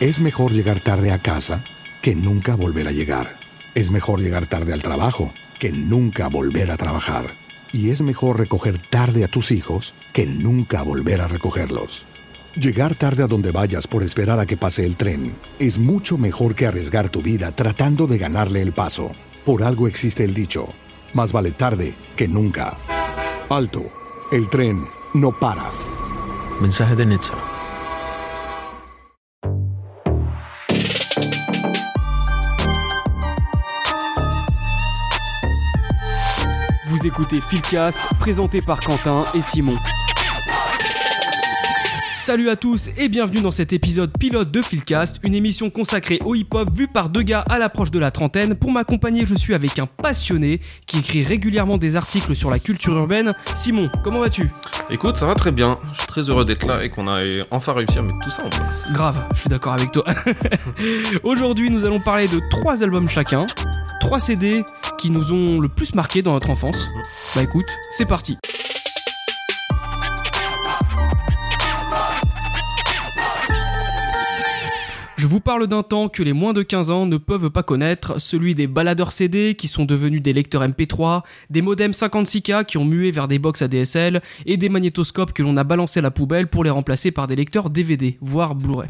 Es mejor llegar tarde a casa que nunca volver a llegar. Es mejor llegar tarde al trabajo que nunca volver a trabajar. Y es mejor recoger tarde a tus hijos que nunca volver a recogerlos. Llegar tarde a donde vayas por esperar a que pase el tren es mucho mejor que arriesgar tu vida tratando de ganarle el paso. Por algo existe el dicho, más vale tarde que nunca. Alto, el tren no para. Mensaje de Netza. Vous écoutez Philcast, présenté par Quentin et Simon. Salut à tous et bienvenue dans cet épisode pilote de Philcast, une émission consacrée au hip-hop vue par deux gars à l'approche de la trentaine. Pour m'accompagner, je suis avec un passionné qui écrit régulièrement des articles sur la culture urbaine. Simon, comment vas-tu? Écoute, ça va très bien. Je suis très heureux d'être là et qu'on a enfin réussi à mettre tout ça en place. Grave, je suis d'accord avec toi. Aujourd'hui, nous allons parler de trois albums chacun, trois CD qui nous ont le plus marqué dans notre enfance. Bah écoute, c'est parti. Je vous parle d'un temps que les moins de 15 ans ne peuvent pas connaître, celui des baladeurs CD qui sont devenus des lecteurs MP3, des modems 56K qui ont mué vers des box ADSL et des magnétoscopes que l'on a balancés à la poubelle pour les remplacer par des lecteurs DVD, voire Blu-ray.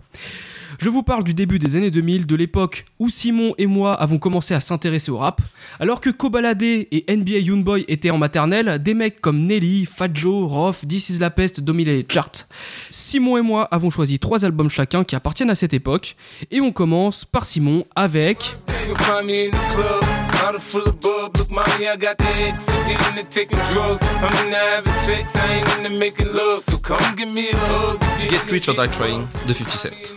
Je vous parle du début des années 2000, de l'époque où Simon et moi avons commencé à s'intéresser au rap. Alors que Kobalade et NBA Youngboy étaient en maternelle, des mecs comme Nelly, Fat Joe, Roth, This is la peste dominaient les. Simon et moi avons choisi trois albums chacun qui appartiennent à cette époque. Et on commence par Simon avec... I got the X. Taking drugs. Ain't making love. So come give me a hug. Get Rich or Die Trying de 50 Cent.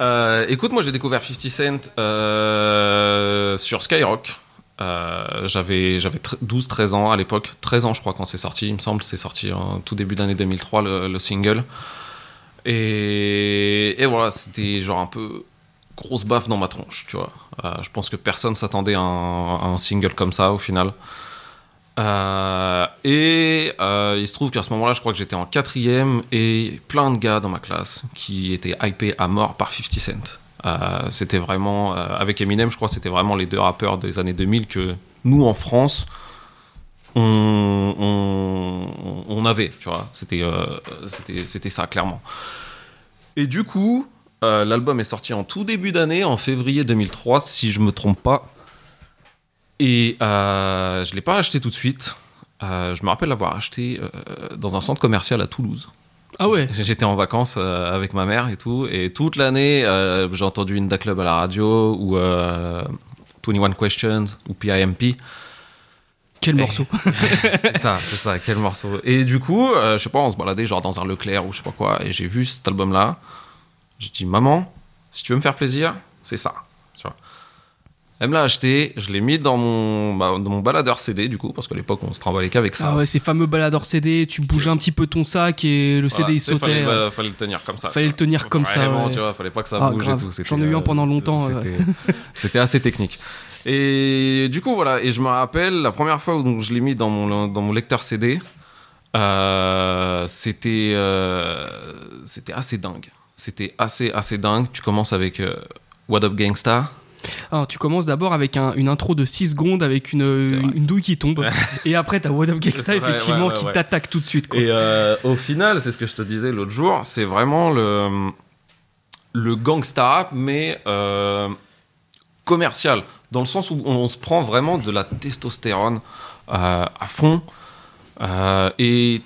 Euh, écoute, moi j'ai découvert 50 Cent euh, sur Skyrock. Euh, j'avais j'avais 12-13 ans à l'époque, 13 ans je crois quand c'est sorti, il me semble, c'est sorti en tout début d'année 2003 le, le single. Et, et voilà, c'était genre un peu grosse baffe dans ma tronche, tu vois. Euh, je pense que personne s'attendait à, un single comme ça au final. Euh, et euh, il se trouve qu'à ce moment-là, je crois que j'étais en quatrième et plein de gars dans ma classe qui étaient hypés à mort par 50 Cent. C'était vraiment, avec Eminem, je crois c'était vraiment les deux rappeurs des années 2000 que nous en France, on, on, avait, tu vois. C'était, c'était, c'était ça, clairement. Et du coup, euh, l'album est sorti en tout début d'année, en février 2003, si je me trompe pas. Et euh, je l'ai pas acheté tout de suite. Euh, je me rappelle l'avoir acheté euh, dans un centre commercial à Toulouse. Ah ouais J'étais en vacances avec ma mère et tout. Et toute l'année, j'ai entendu Inda Club à la radio ou 21 Questions ou PIMP. Quel morceau c'est ça, c'est ça, quel morceau. Et du coup, euh, je sais pas, on se baladait genre dans un Leclerc ou je sais pas quoi, et j'ai vu cet album-là. J'ai dit, maman, si tu veux me faire plaisir, c'est ça. Tu vois. Elle me l'a acheté, je l'ai mis dans mon, bah, dans mon baladeur CD, du coup, parce qu'à l'époque, on se travaillait qu'avec ça. Ah ouais, ces fameux baladeurs CD, tu bougeais un petit peu ton sac et le CD il sautait. Fallait, euh, bah, fallait le tenir comme ça. fallait le tenir comme ça, ouais. tu vois, fallait pas que ça Ah, bouge grave. et tout. J'en ai eu un pendant longtemps. C'était, c'était assez technique. Et du coup, voilà. Et je me rappelle, la première fois où je l'ai mis dans mon, dans mon lecteur CD, euh, c'était, euh, c'était assez dingue. C'était assez, assez dingue. Tu commences avec euh, What Up Gangsta. Alors, tu commences d'abord avec un- une intro de 6 secondes avec une, une, une douille qui tombe. et après, t'as What Up Gangsta, vrai, effectivement, ouais, ouais, qui t'attaque tout de suite. Quoi. Et euh, au final, c'est ce que je te disais l'autre jour, c'est vraiment le, le gangsta rap, mais euh, commercial, dans le sens où on, on se prend vraiment de la testostérone euh, à fond. et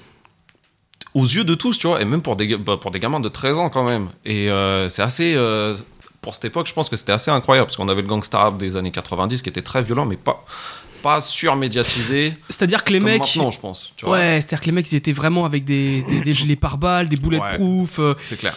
aux yeux de tous, tu vois, et même pour des, bah, gamins de 13 ans quand même. Et euh, c'est assez. euh, pour cette époque, je pense que c'était assez incroyable, parce qu'on avait le gangsta des années 90 qui était très violent, mais pas, pas surmédiatisé. C'est-à-dire que les comme mecs. maintenant, je pense. Tu vois. Ouais, c'est-à-dire que les mecs, ils étaient vraiment avec des, des, des gilets pare-balles, des bulletproof. euh, C'est clair.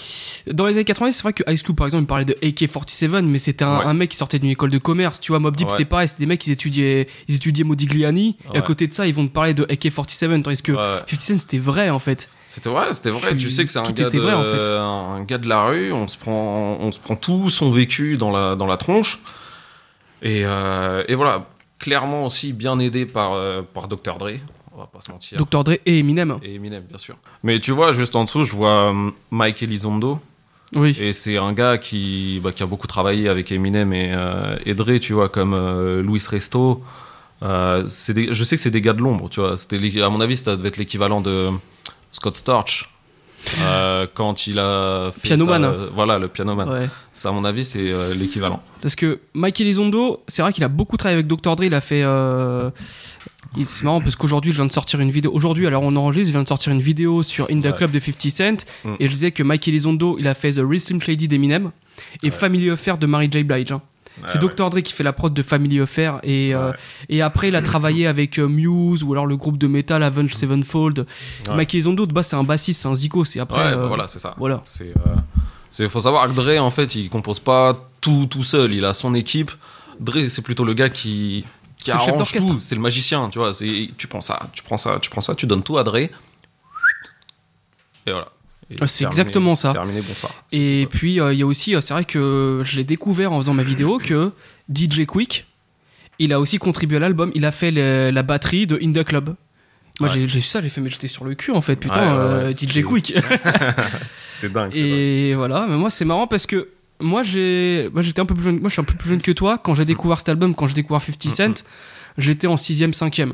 Dans les années 90, c'est vrai que Ice Cube, par exemple, il parlait de AK-47, mais c'était un, Ouais. un mec qui sortait d'une école de commerce. Tu vois, Mob Deep, Ouais. c'était pareil, c'était des mecs qui étudiaient, ils étudiaient Modigliani, et à Ouais. côté de ça, ils vont te parler de AK-47, tandis que Ouais, ouais. 50 Cent, c'était vrai, en fait. C'était vrai, c'était vrai. Tu- sais que c'est un tout gars, de, vrai, en fait. un gars de la rue. On se prend, on se prend tout son vécu dans la, dans la tronche. Et, euh, et voilà, clairement aussi bien aidé par, euh, par Dr. Dre. On va pas se mentir. Dr. Dre et Eminem. Et Eminem, bien sûr. Mais tu vois, juste en dessous, je vois euh, Mike Elizondo. Oui. Et c'est un gars qui, bah, qui a beaucoup travaillé avec Eminem et, euh, et Dre, tu vois, comme euh, Louis Resto. Des- je sais que c'est des gars de l'ombre, tu vois. À mon avis, ça devait être l'équivalent de Scott Storch. Euh, quand il a fait Pianoman. ça, euh, voilà le pianoman Ouais. ça à mon avis c'est euh, l'équivalent Parce que Mike Elizondo, c'est vrai qu'il a beaucoup travaillé avec Dr. Dre. Il a fait. euh, C'est marrant parce qu'aujourd'hui, je viens de sortir une vidéo. Aujourd'hui, alors on enregistre, je viens de sortir une vidéo sur In the Ouais. Club de 50 Cent. Mm. Et je disais que Mike Elizondo, il a fait The Real Slim Shady d'Eminem et Family Affair de Mary J. Blige. hein. C'est Ouais, Dr. Dre qui fait la prod de Family Affair. Et, euh, Ouais. et après, il a travaillé avec euh, Muse ou alors le groupe de metal Avenged Sevenfold. Ouais. Mike Elizondo, de base, c'est un bassiste, c'est un zico. C'est après. Ouais, bah euh, voilà c'est ça voilà. c'est c'est faut savoir que Dre en fait il compose pas tout tout seul il a son équipe Dre c'est plutôt le gars qui qui arrange tout c'est le magicien tu vois c'est tu prends ça tu prends ça tu prends ça tu donnes tout à Dre et voilà Ah, c'est terminé- exactement ça. terminé bonsoir Et puis, euh, il y a aussi, euh, c'est vrai que je l'ai découvert en faisant ma vidéo que DJ Quick, il a aussi contribué à l'album. Il a fait la batterie de In The Club. Moi, Ouais. j'ai vu ça, j'ai fait, mais j'étais sur le cul en fait, putain, Ouais, ouais, euh, DJ c'est- Quick. c'est dingue c'est dingue. Et voilà, mais moi, c'est marrant parce que moi, j'ai, moi, j'étais un peu plus jeune, moi, je suis un peu plus jeune que toi. Quand j'ai découvert cet album, quand j'ai découvert 50 Cent, j'étais en 6ème, 5ème.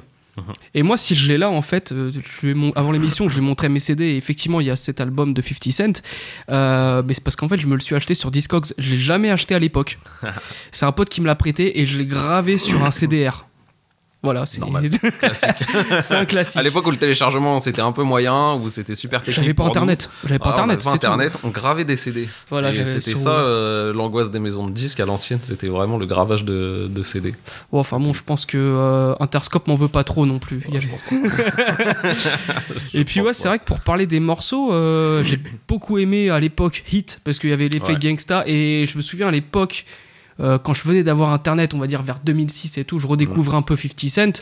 Et moi, si je l'ai là, en fait, euh, je vais mon- avant l'émission, je lui montrais mes CD. Et effectivement, il y a cet album de 50 Cent. Euh, mais c'est parce qu'en fait, je me le suis acheté sur Discogs. Je l'ai jamais acheté à l'époque. c'est un pote qui me l'a prêté et je l'ai gravé sur un CDR. Voilà, c'est Normal. C'est un classique. à l'époque où le téléchargement c'était un peu moyen où c'était super technique J'avais pas nous. internet. J'avais pas Ah, on internet. pas tout. internet, on gravait des CD. Voilà, c'était sur- ça euh, l'angoisse des maisons de disques à l'ancienne, c'était vraiment le gravage de, de CD. Enfin bon, je pense que euh, Interscope m'en veut pas trop non plus. A- je pense pas. Et puis ouais, c'est vrai que pour parler des morceaux, euh, j'ai beaucoup aimé à l'époque Hit parce qu'il y avait l'effet Ouais. gangsta et je me souviens à l'époque euh, quand je venais d'avoir internet, on va dire vers 2006 et tout, je redécouvrais un peu 50 Cent.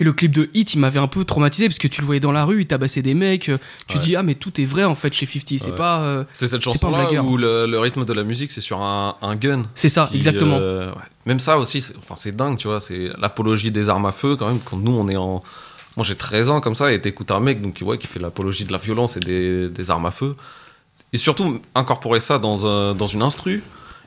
Et le clip de Hit, il m'avait un peu traumatisé parce que tu le voyais dans la rue, il tabassait des mecs. euh, Tu Ouais. dis ah mais tout est vrai en fait chez 50, c'est Ouais. pas euh, C'est cette chanson-là où le, le rythme de la musique c'est sur un, un gun. c'est ça qui, exactement. euh, ouais. Même ça aussi, c'est enfin, c'est dingue, tu vois, c'est l'apologie des armes à feu quand même. Quand nous on est en. Moi j'ai 13 ans comme ça et t'écoutes un mec donc, ouais, qui fait l'apologie de la violence et des, des armes à feu. Et surtout incorporer ça dans, un- dans une instru.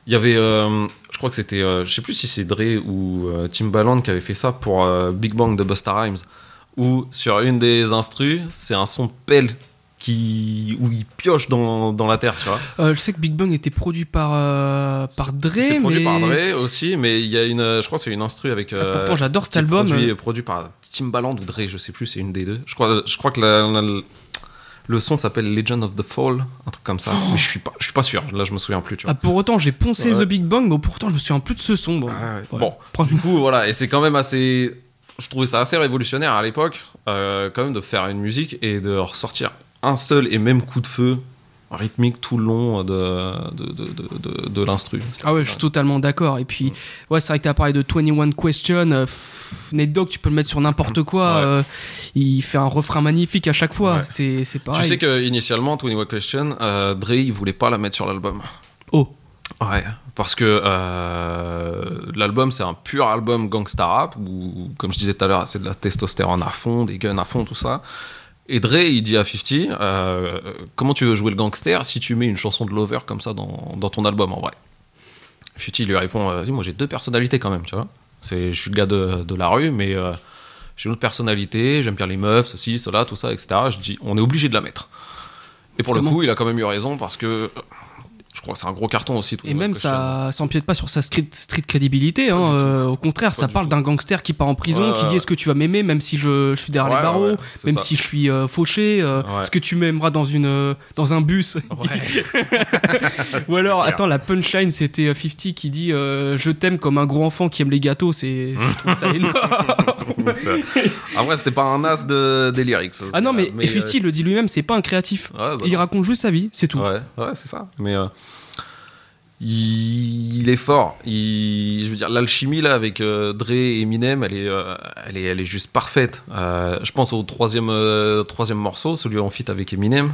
Il y avait, euh, je crois que c'était, euh, je sais plus si c'est Dre ou euh, Timbaland qui avait fait ça pour euh, Big Bang de Busta Rhymes, où sur une des instrus, c'est un son de pelle qui, où il pioche dans, dans la terre, tu vois. Euh, je sais que Big Bang était produit par par Dre, C'est produit mais par Dre aussi, mais il y a une, je crois que c'est une instru avec. Ah, pourtant j'adore cet album. Produit, produit par Timbaland ou Dre, je sais plus, c'est une des deux. Je crois, je crois que la- la- le son s'appelle Legend of the Fall, un truc comme ça. Mais je suis pas, je suis pas sûr. Là, je me souviens plus, tu vois. Ah, pour autant, j'ai poncé Ouais. The Big Bang, mais pourtant, je me souviens plus de ce son. Bon, Ah ouais. Bon, du coup, voilà, et c'est quand même assez. Je trouvais ça assez révolutionnaire à l'époque, euh, quand même, de faire une musique et de ressortir un seul et même coup de feu rythmique tout le long de, de, de, de, de- l'instru. Ah ouais, je suis totalement d'accord. Et Mm. puis, ouais, c'est vrai que t'as parlé de 21 Question. euh, Nate Dogg, tu peux le mettre sur n'importe quoi. Ouais. euh, il fait un refrain magnifique à chaque fois. Ouais. C'est c'est pareil. Tu sais que initialement, 21 Question, euh, Dre, il voulait pas la mettre sur l'album. Oh, Ouais, parce que euh, l'album c'est un pur album gangsta rap où, comme je disais tout à l'heure, c'est de la testostérone à fond, des guns à fond, tout ça. Et Dre, il dit à 50, euh, comment tu veux jouer le gangster si tu mets une chanson de Lover comme ça dans, dans ton album en vrai 50 lui répond, euh, vas-y, moi j'ai deux personnalités quand même, tu vois. C'est, je suis le gars de, de la rue, mais euh, j'ai une autre personnalité, j'aime bien les meufs, ceci, cela, tout ça, etc. Je dis, on est obligé de la mettre. Et pour le coup, il a quand même eu raison parce que je crois que c'est un gros carton aussi. et même ça ça, ça empiète pas sur sa street, street crédibilité. hein, euh, au contraire, ça parle d'un gangster qui part en prison, Ouais, qui dit est-ce que tu vas m'aimer même si je, je suis derrière Ouais, les barreaux, ouais, même ça. si je suis euh, fauché, euh, est-ce que tu m'aimeras dans, une, dans un bus? Ou alors, attends, la punchline, c'était euh, 50 qui dit Je t'aime comme un gros enfant qui aime les gâteaux. C'est, je trouve ça énorme. En vrai, c'était pas un as de, des lyrics. ah non, mais, mais et 50 il le dit lui-même, c'est pas un créatif. bah Il raconte juste sa vie, c'est tout. Ouais, ouais, c'est ça. Mais il, est fort. Il, je veux dire, l'alchimie là avec euh, Dre et Eminem, elle est, euh, elle est, elle est juste parfaite. Euh, je pense au troisième, troisième morceau, celui en feat avec Eminem,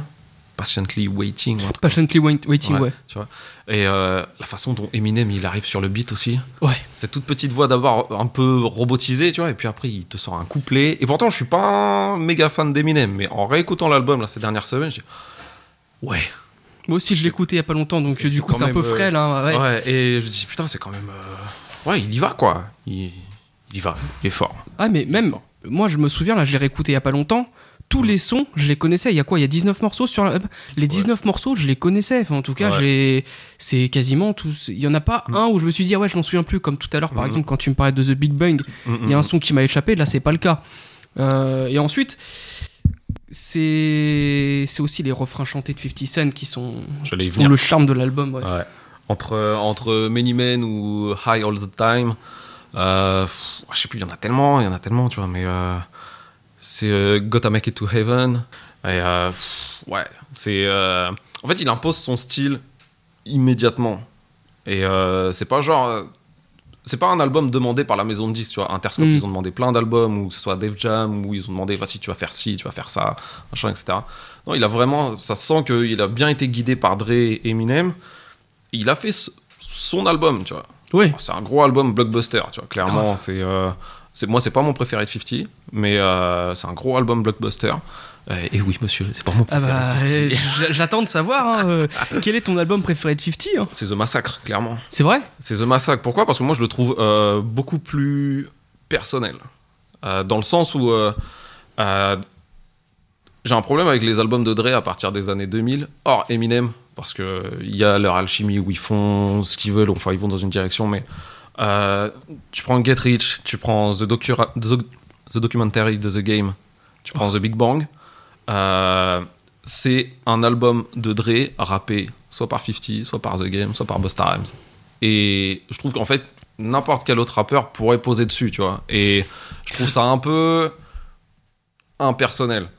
Patiently Waiting. Patiently wait- waiting, ouais. Ouais. Tu vois. Et la façon dont Eminem il arrive sur le beat aussi. Ouais. Cette toute petite voix d'abord un peu robotisée, tu vois, et puis après il te sort un couplet. Et pourtant, je suis pas un méga fan d'Eminem, mais en réécoutant l'album là, ces dernières semaines, je dis Ouais, Moi aussi, je écouté il y a pas longtemps, donc du coup, c'est un peu même, euh, frais là. Ouais. Ouais. et je me dis putain, c'est quand même. euh, Ouais, il y va quoi. Il, il y va, il est fort. Ah, mais même, moi, je me souviens, là, je l'ai réécouté il y a pas longtemps. Tous les sons, je les connaissais. Il y a quoi? Il y a 19 morceaux sur la... Les 19 morceaux, je les connaissais. Enfin, en tout cas, Ouais. c'est quasiment tous. Il y en a pas un où je me suis dit, ah ouais, je m'en souviens plus. Comme tout à l'heure, par exemple, quand tu me parlais de The Big Bang, il y a un son qui m'a échappé. Là, c'est pas le cas. Euh, et ensuite, c'est aussi les refrains chantés de 50 Cent qui sont qui font le charme de l'album. ouais. Ouais. Entre, entre Many Men ou High All the Time, euh, pff, je sais plus, il y en a tellement, il y en a tellement, tu vois, mais euh, c'est euh, Gotta Make It to Heaven. Et euh, pff, ouais, c'est. euh, en fait, il impose son style immédiatement. Et c'est pas genre. C'est pas un album demandé par la maison de disques, tu vois. Interscope, Mm. ils ont demandé plein d'albums, ou que ce soit Def Jam, où ils ont demandé, vas-y, tu vas faire ci, tu vas faire ça, machin, etc. Non, il a vraiment. Ça sent qu'il a bien été guidé par Dre et Eminem. Il a fait son album, tu vois. Ouais. C'est un gros album blockbuster, tu vois. Clairement, c'est. euh, c'est- moi, c'est pas mon préféré de 50, mais euh, c'est un gros album blockbuster. Euh, et oui, monsieur, c'est pas mon Ah bah, de 50. euh, j'attends de savoir hein, euh, quel est ton album préféré de 50 hein? C'est The Massacre, clairement. C'est vrai? C'est The Massacre. Pourquoi? Parce que moi, je le trouve euh, beaucoup plus personnel. Euh, dans le sens où euh, euh, j'ai un problème avec les albums de Dre à partir des années 2000. Or, Eminem, parce que il y a leur alchimie où ils font ce qu'ils veulent, enfin, ils vont dans une direction, mais euh, tu prends Get Rich, tu prends The, Docura- The, The Documentary de The Game, tu prends The Big Bang. Euh, c'est un album de Dre rappé soit par 50, soit par The Game, soit par Busta Rhymes. Et je trouve qu'en fait, n'importe quel autre rappeur pourrait poser dessus, tu vois. Et je trouve ça un peu impersonnel.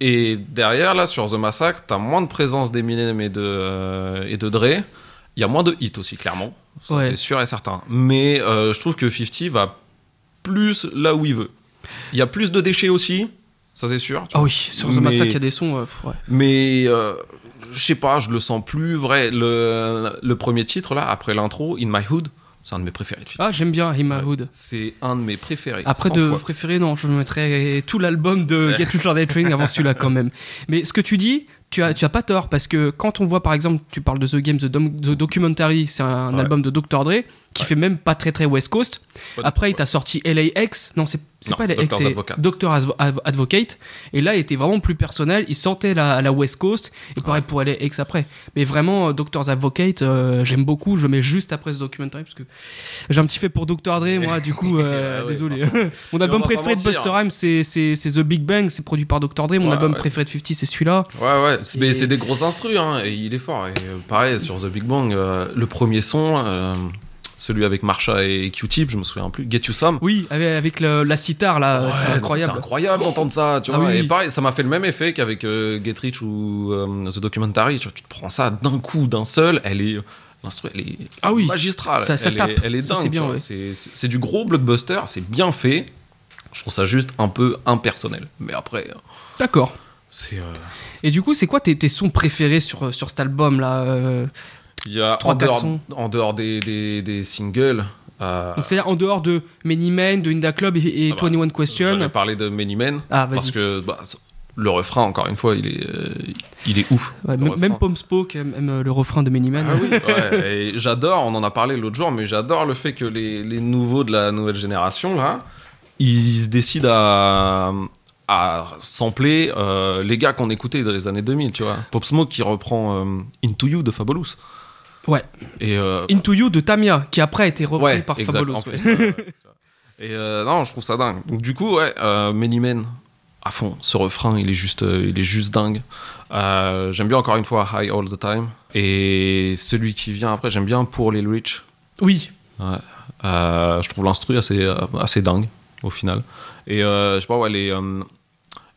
Et derrière, là, sur The Massacre, t'as moins de présence d'Eminem et de, euh, et de Dre. Il y a moins de hits aussi, clairement. Ça, Ouais. C'est sûr et certain. Mais euh, je trouve que 50 va plus là où il veut. Il y a plus de déchets aussi, ça c'est sûr. tu Ah vois. oui, sur The Massacre, il y a des sons. euh, ouais. Mais euh, je sais pas, je le sens plus vrai. Le, le premier titre, là, après l'intro, In My Hood, c'est un de mes préférés de 50. Ah, j'aime bien Him Ouais. Hood. C'est un de mes préférés. Après 100 de fois. préférer, non, je mettrais tout l'album de Get Rich or Die Trying avant celui-là quand même. Mais ce que tu dis, tu as, tu as pas tort parce que quand on voit par exemple, tu parles de The Game, The, Dom- The Documentary, c'est un Ouais. album de Dr. Dre qui Ouais. fait même pas très très West Coast. Après, il t'a sorti LAX, non, c'est pas LAX, c'est Advocate. Doctor Advo- Adv- Advocate. Et là, il était vraiment plus personnel, il sentait la, la West Coast. Et pareil pour LAX après. Mais vraiment, euh, Doctor's Advocate, euh, j'aime beaucoup, je mets juste après ce documentary parce que j'ai un petit fait pour Dr. Dre, moi, du coup, euh, Ah ouais, désolé. Mon album préféré de. Buster Rhymes, c'est, The Big Bang, c'est produit par Dr. Dre. Mon album préféré de 50, c'est celui-là. Ouais, ouais, mais c'est des gros instrus, hein, et il est fort. Et pareil, sur The Big Bang, euh, le premier son, celui avec Marsha et Q-Tip, je me souviens plus, Get You Some. Oui, avec, le- la sitar, là, Ouais, c'est incroyable. C'est incroyable d'entendre ça, tu Ah vois. oui, et pareil, ça m'a fait le même effet qu'avec euh, Get Rich ou euh, The Documentary. Tu, vois, tu te prends ça d'un coup, d'un seul, elle est. L'instru, elle est Ah oui. magistrale. Ça- ça elle, tape. Est, elle est dingue. ouais. C'est- du gros blockbuster, c'est bien fait. Je trouve ça juste un peu impersonnel. Mais après, euh, D'accord. c'est. euh, Et du coup, c'est quoi tes, tes sons préférés sur, sur cet album-là euh, Il y a Trois, en dehors, en dehors des, des, des singles. euh, Donc, c'est-à-dire en dehors de Many Men, de Inda Club et, et Ah bah, 21 Question. J'avais parlé de Many Men. Ah, parce que bah, le refrain, encore une fois, il est, euh, il est ouf. Ouais, même- refrain. même Pom Spoke aime, aime le refrain de Many Men. Ah oui, ouais, j'adore, on en a parlé l'autre jour, mais j'adore le fait que les, les nouveaux de la nouvelle génération, là, ils se décident à, à sampler euh, les gars qu'on écoutait dans les années 2000, tu vois. Pop Smoke qui reprend euh, Into You de Fabulous. Ouais. Et, euh, Into You de Tamia, qui après a été repris ouais, par exact, ouais. plus, ouais. Et euh, non, je trouve ça dingue. Donc du coup, ouais, euh, Many Men, à fond. Ce refrain, il est juste, il est juste dingue. Euh, j'aime bien encore une fois High All the Time. Et celui qui vient après, j'aime bien Pour les Rich. Oui. Ouais. Euh, je trouve l'instru assez, assez dingue au final. Et euh, je sais pas, ouais, les euh,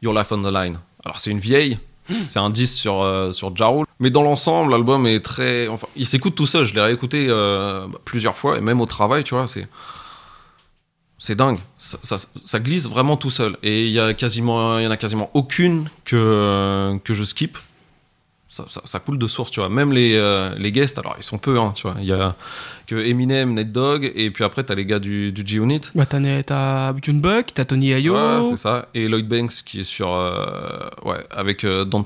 Your Life on the Line. Alors c'est une vieille, c'est un 10 sur, euh, sur. Mais dans l'ensemble, l'album est très. Enfin, il s'écoute tout seul. Je l'ai réécouté euh, bah, plusieurs fois, et même au travail, tu vois, c'est. C'est dingue, ça, glisse vraiment tout seul. Et il y, en a quasiment aucune que, que je skip. Ça, ça- ça coule de source, tu vois. Même les, euh, les guests, alors ils sont peu, hein, tu vois. Il y a que Eminem, Nate Dogg, et puis après t'as les gars du, du G-Unit. Bah, t'as, June Buck, t'as Tony Ayo. Ouais, c'est ça. Et Lloyd Banks qui est sur. euh, ouais, avec. euh, Don't-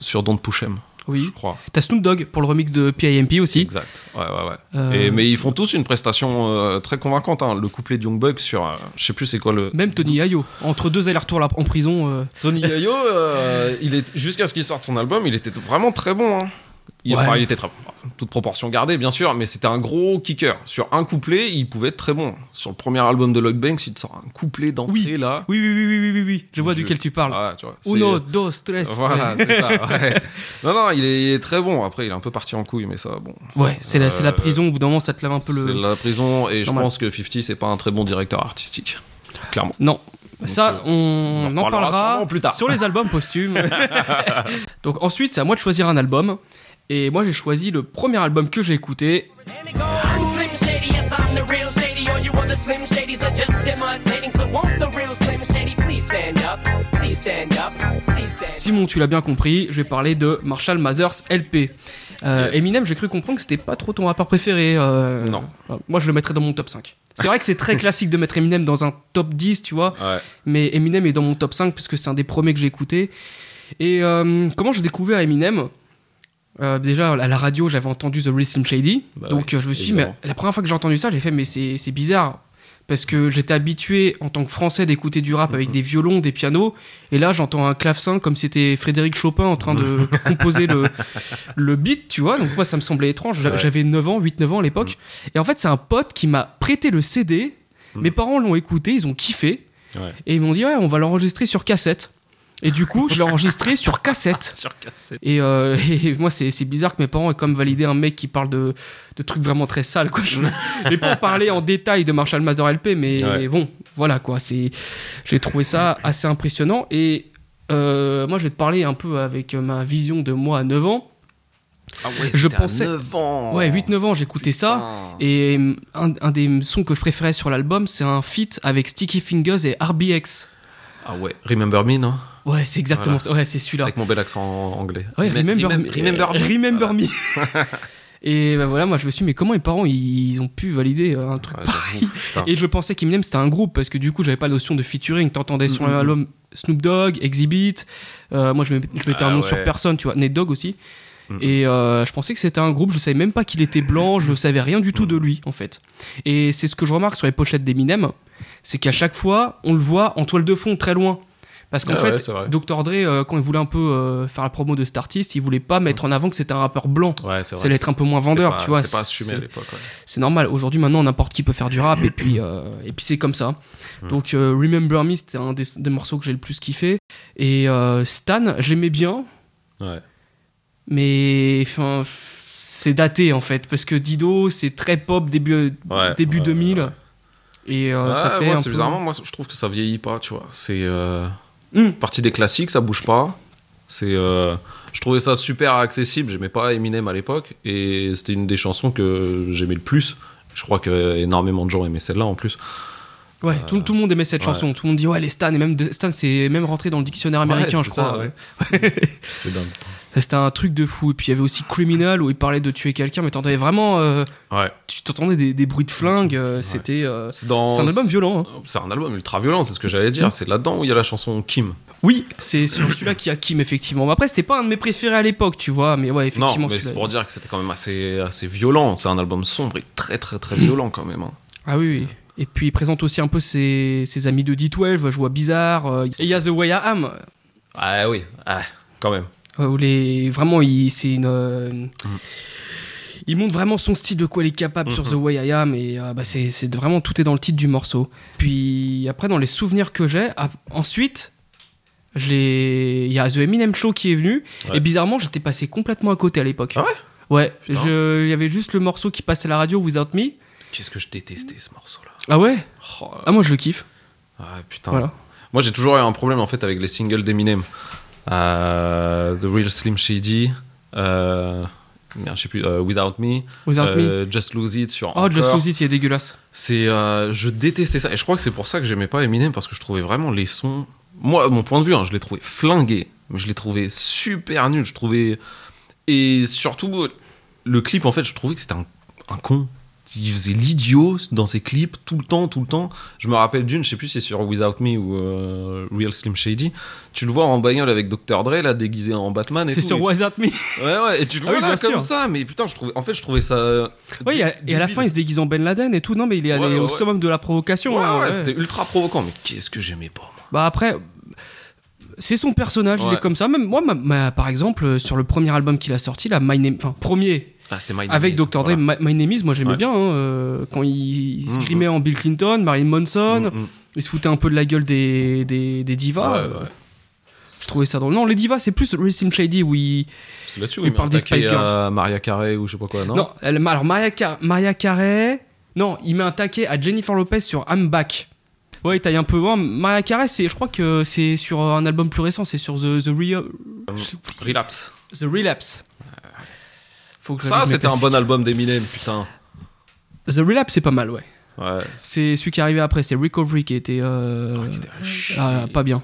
sur Don't Push Em. Oui. je crois. T'as Snoop Dogg pour le remix de PIMP aussi. Exact. Ouais, ouais, ouais. Euh, Et, mais ils font tous une prestation euh, très convaincante. hein. Le couplet de Young Buck sur. euh, je sais plus c'est quoi le. Même Tony Ayo, entre deux allers-retours en prison. Tony euh, il est jusqu'à ce qu'il sorte son album, il était vraiment très bon. hein. Il, Ouais. enfin, il était très toute proportion gardée, bien sûr, mais c'était un gros kicker. Sur un couplet, il pouvait être très bon. Sur le premier album de Lloyd Banks, il te sort un couplet d'entrée Oui. là. Oui, oui, oui, oui, oui, oui, oui. Je vois Dieu. duquel tu parles. Ah, tu vois, c'est- Uno, dos, tres. Voilà, c'est ça. ouais. Non, non, il est, il est très bon. Après, il est un peu parti en couille, mais ça, bon. Ouais, c'est la, c'est la Euh, prison. Au bout d'un moment, ça te lève un peu C'est le. la prison, et c'est je normal. pense que 50, c'est pas un très bon directeur artistique. Clairement. Non. Ça, euh, on, on en parlera plus tard. sur les albums posthumes. Donc ensuite, c'est à moi de choisir un album. Et moi, j'ai choisi le premier album que j'ai écouté. Simon, tu l'as bien compris, je vais parler de Marshall Mathers LP. Euh, Yes. Eminem, j'ai cru comprendre que c'était pas trop ton rappeur préféré. euh, Non. euh, Moi, je le mettrais dans mon top 5. C'est vrai que c'est très classique de mettre Eminem dans un top 10, tu vois. Ouais. mais Eminem est dans mon top 5 puisque c'est un des premiers que j'ai écouté. Et comment j'ai découvert Eminem? Euh, Déjà, à la radio, j'avais entendu The Real Slim Shady. Bah donc, euh, je me suis dit, mais la première fois que j'ai entendu ça, j'ai fait, mais c'est bizarre. Parce que j'étais habitué, en tant que français, d'écouter du rap avec Mhm. des violons, des pianos. Et là, j'entends un clavecin comme c'était Frédéric Chopin en train de composer le, le beat, tu vois. Donc, moi, ça me semblait étrange. J'a- Ouais. J'avais 9 ans, 8-9 ans à l'époque. Et en fait, c'est un pote qui m'a prêté le CD. Mhm. Mes parents l'ont écouté, ils ont kiffé. Ouais. Et ils m'ont dit, ouais, on va l'enregistrer sur cassette. Et du coup, je l'ai enregistré sur cassette. Sur cassette. Et, euh, et moi, c'est bizarre que mes parents aient comme validé un mec qui parle de, de trucs vraiment très sales. Quoi. Pas en parler en détail de Marshall Mathers LP, mais Ouais. bon, voilà quoi. c'est- J'ai trouvé ça assez impressionnant. Et euh, moi, je vais te parler un peu avec ma vision de moi à 9 ans. Ah ouais, Je à pensais- 9 ans. Ouais, 8-9 ans, j'écoutais ça. Et euh, un, un des sons que je préférais sur l'album, c'est un feat avec Sticky Fingers et RBX. Ah ouais, Remember Me, non? Ouais, c'est exactement Voilà. ça. Ouais, c'est celui-là. Avec mon bel accent anglais. Ouais, Remem- remember, remem- me. remember Me. Remember Voilà. me. Et bah voilà, moi je me suis dit, mais comment mes parents ils ont pu valider euh, un truc Ouais, pareil. Et je pensais qu'Eminem c'était un groupe parce que du coup j'avais pas la notion de featuring. T'entendais sur Mm, mm, l'album Snoop Dogg, Exhibit. euh, moi je mettais, Ah un nom ouais. sur personne, tu vois, Nate Dogg aussi. Mm. Et euh, je pensais que c'était un groupe, je savais même pas qu'il était blanc, je savais rien du tout Mm. de lui en fait. Et c'est ce que je remarque sur les pochettes d'Eminem, c'est qu'à chaque fois on le voit en toile de fond très loin. Parce qu'en Ah ouais, fait, c'est vrai. Dr. Dre, euh, quand il voulait un peu euh, faire la promo de cet artiste, il voulait pas mettre en avant que c'était un rappeur blanc. Ouais, c'est Ça vrai. allait être un peu moins vendeur, tu vois. C'était pas assumé c'est- à l'époque. ouais. c'est normal. Aujourd'hui, maintenant, n'importe qui peut faire du rap et puis, euh, et puis c'est comme ça. Donc, euh, Remember Me, c'était un des, des morceaux que j'ai le plus kiffé. Et Stan, j'aimais bien, Ouais. mais enfin, c'est daté en fait, parce que Dido, c'est très pop début, Ouais, début ouais, 2000. ouais. Et Ouais, ça fait moi, un c'est peu... bizarrement, moi, je trouve que ça vieillit pas, tu vois. C'est Hmm. partie des classiques, ça bouge pas. C'est, euh, je trouvais ça super accessible. J'aimais pas Eminem à l'époque, et c'était une des chansons que j'aimais le plus. Je crois que énormément de gens aimaient celle-là en plus. Ouais, tout, tout le monde aimait cette ouais. chanson. Tout le monde dit, ouais, les Stan, et même Stan, c'est même rentré dans le dictionnaire américain, Ouais, je crois. ouais. c'est dingue. C'était un truc de fou. Et puis il y avait aussi Criminal où il parlait de tuer quelqu'un, mais t'entendais vraiment. euh, Ouais. tu t'entendais des, des bruits de flingue. euh, C'était. euh, C'est un album violent. hein. C'est un album ultra violent, c'est ce que j'allais dire. C'est là-dedans où il y a la chanson Kim. Oui, c'est sur celui-là qu'il y a Kim, effectivement. Mais après, c'était pas un de mes préférés à l'époque, tu vois. Mais ouais, effectivement, Non, mais c'est pour dire que c'était quand même assez, assez violent. C'est un album sombre et très très très violent quand même. hein. Ah oui, oui. Et puis il présente aussi un peu ses, ses amis de D12, je vois bizarre. Et il y a The Way I Am, Ah oui, ah, quand même. Euh, où les, vraiment, il, c'est une. euh, Mm. Il montre vraiment son style de quoi il est capable sur The Mhm. Way I Am et euh, bah, c'est, c'est vraiment tout est dans le titre du morceau. Puis après dans les souvenirs que j'ai, ah, ensuite il y a The Eminem Show qui est venu Ouais. et bizarrement j'étais passé complètement à côté à l'époque. Ah ouais? Ouais, il y avait juste le morceau qui passait à la radio Without Me. Qu'est-ce que je détestais ce morceau-là. Ah ouais? Oh, Ah moi je le kiffe. ah, putain. Voilà. Moi j'ai toujours eu un problème en fait avec les singles d'Eminem. Euh, The Real Slim Shady. Euh, merde, je sais plus. euh, Without Me. Without Me. Just Lose It sur. Oh, Just. Lose It, il est dégueulasse. C'est, euh, je détestais ça. Et je crois que c'est pour ça que j'aimais pas Eminem parce que je trouvais vraiment les sons. Moi, mon point de vue, hein, je les trouvais flingués. Je les trouvais super nuls. Je trouvais. Et surtout, le clip, en fait, je trouvais que c'était un, un con. Il faisait l'idiot dans ses clips tout le temps, tout le temps. Je me rappelle d'une, je sais plus si c'est sur Without Me ou euh, Real Slim Shady. Tu le vois en bagnole avec Dr. Dre, là, déguisé en Batman et C'est sur Et- That Me. Ouais, ouais, et tu le Ah vois oui, là comme sûr. ça, mais putain, je trouvais, en fait, je trouvais ça. Ouais, et à, et à la fin, il se déguise en Ben Laden et tout. Non, mais il est allé Ouais, ouais, au ouais. summum de la provocation. Ouais, hein, ouais, c'était ultra provoquant, mais qu'est-ce que j'aimais pas, moi. Bah après, c'est son personnage, il est comme ça. Même moi, ma- ma- par exemple, euh, sur le premier album qu'il a sorti, là, My Name, enfin premier, Ah, My avec Dr. Dre, voilà. My, My Name Is, moi j'aimais Ouais. bien hein, euh, quand il, il se Mhm. grimait en Bill Clinton, Marilyn Manson, Mm, mm. il se foutait un peu de la gueule des, des, des divas. Ouais, euh, ouais. Je trouvais ça drôle. Non, les divas, c'est plus Slim Shady où il. C'est là-dessus Il où il parle des Spice Girls. à Maria Carey ou je sais pas quoi, non Non, elle- alors Maria, Car- Maria Carey. Non, il met un taquet à Jennifer Lopez sur I'm Back. Ouais, il taille un peu. Ouais, Maria Carey, je crois que c'est sur un album plus récent, c'est sur The, The, Re- Relapse. The Relapse. Faut que Ça, c'était un bon album d'Eminem, putain. The Relapse, c'est pas mal, ouais. Ouais. C'est celui qui est arrivé après, c'est Recovery qui était. euh, qui était à chier. ah, pas bien.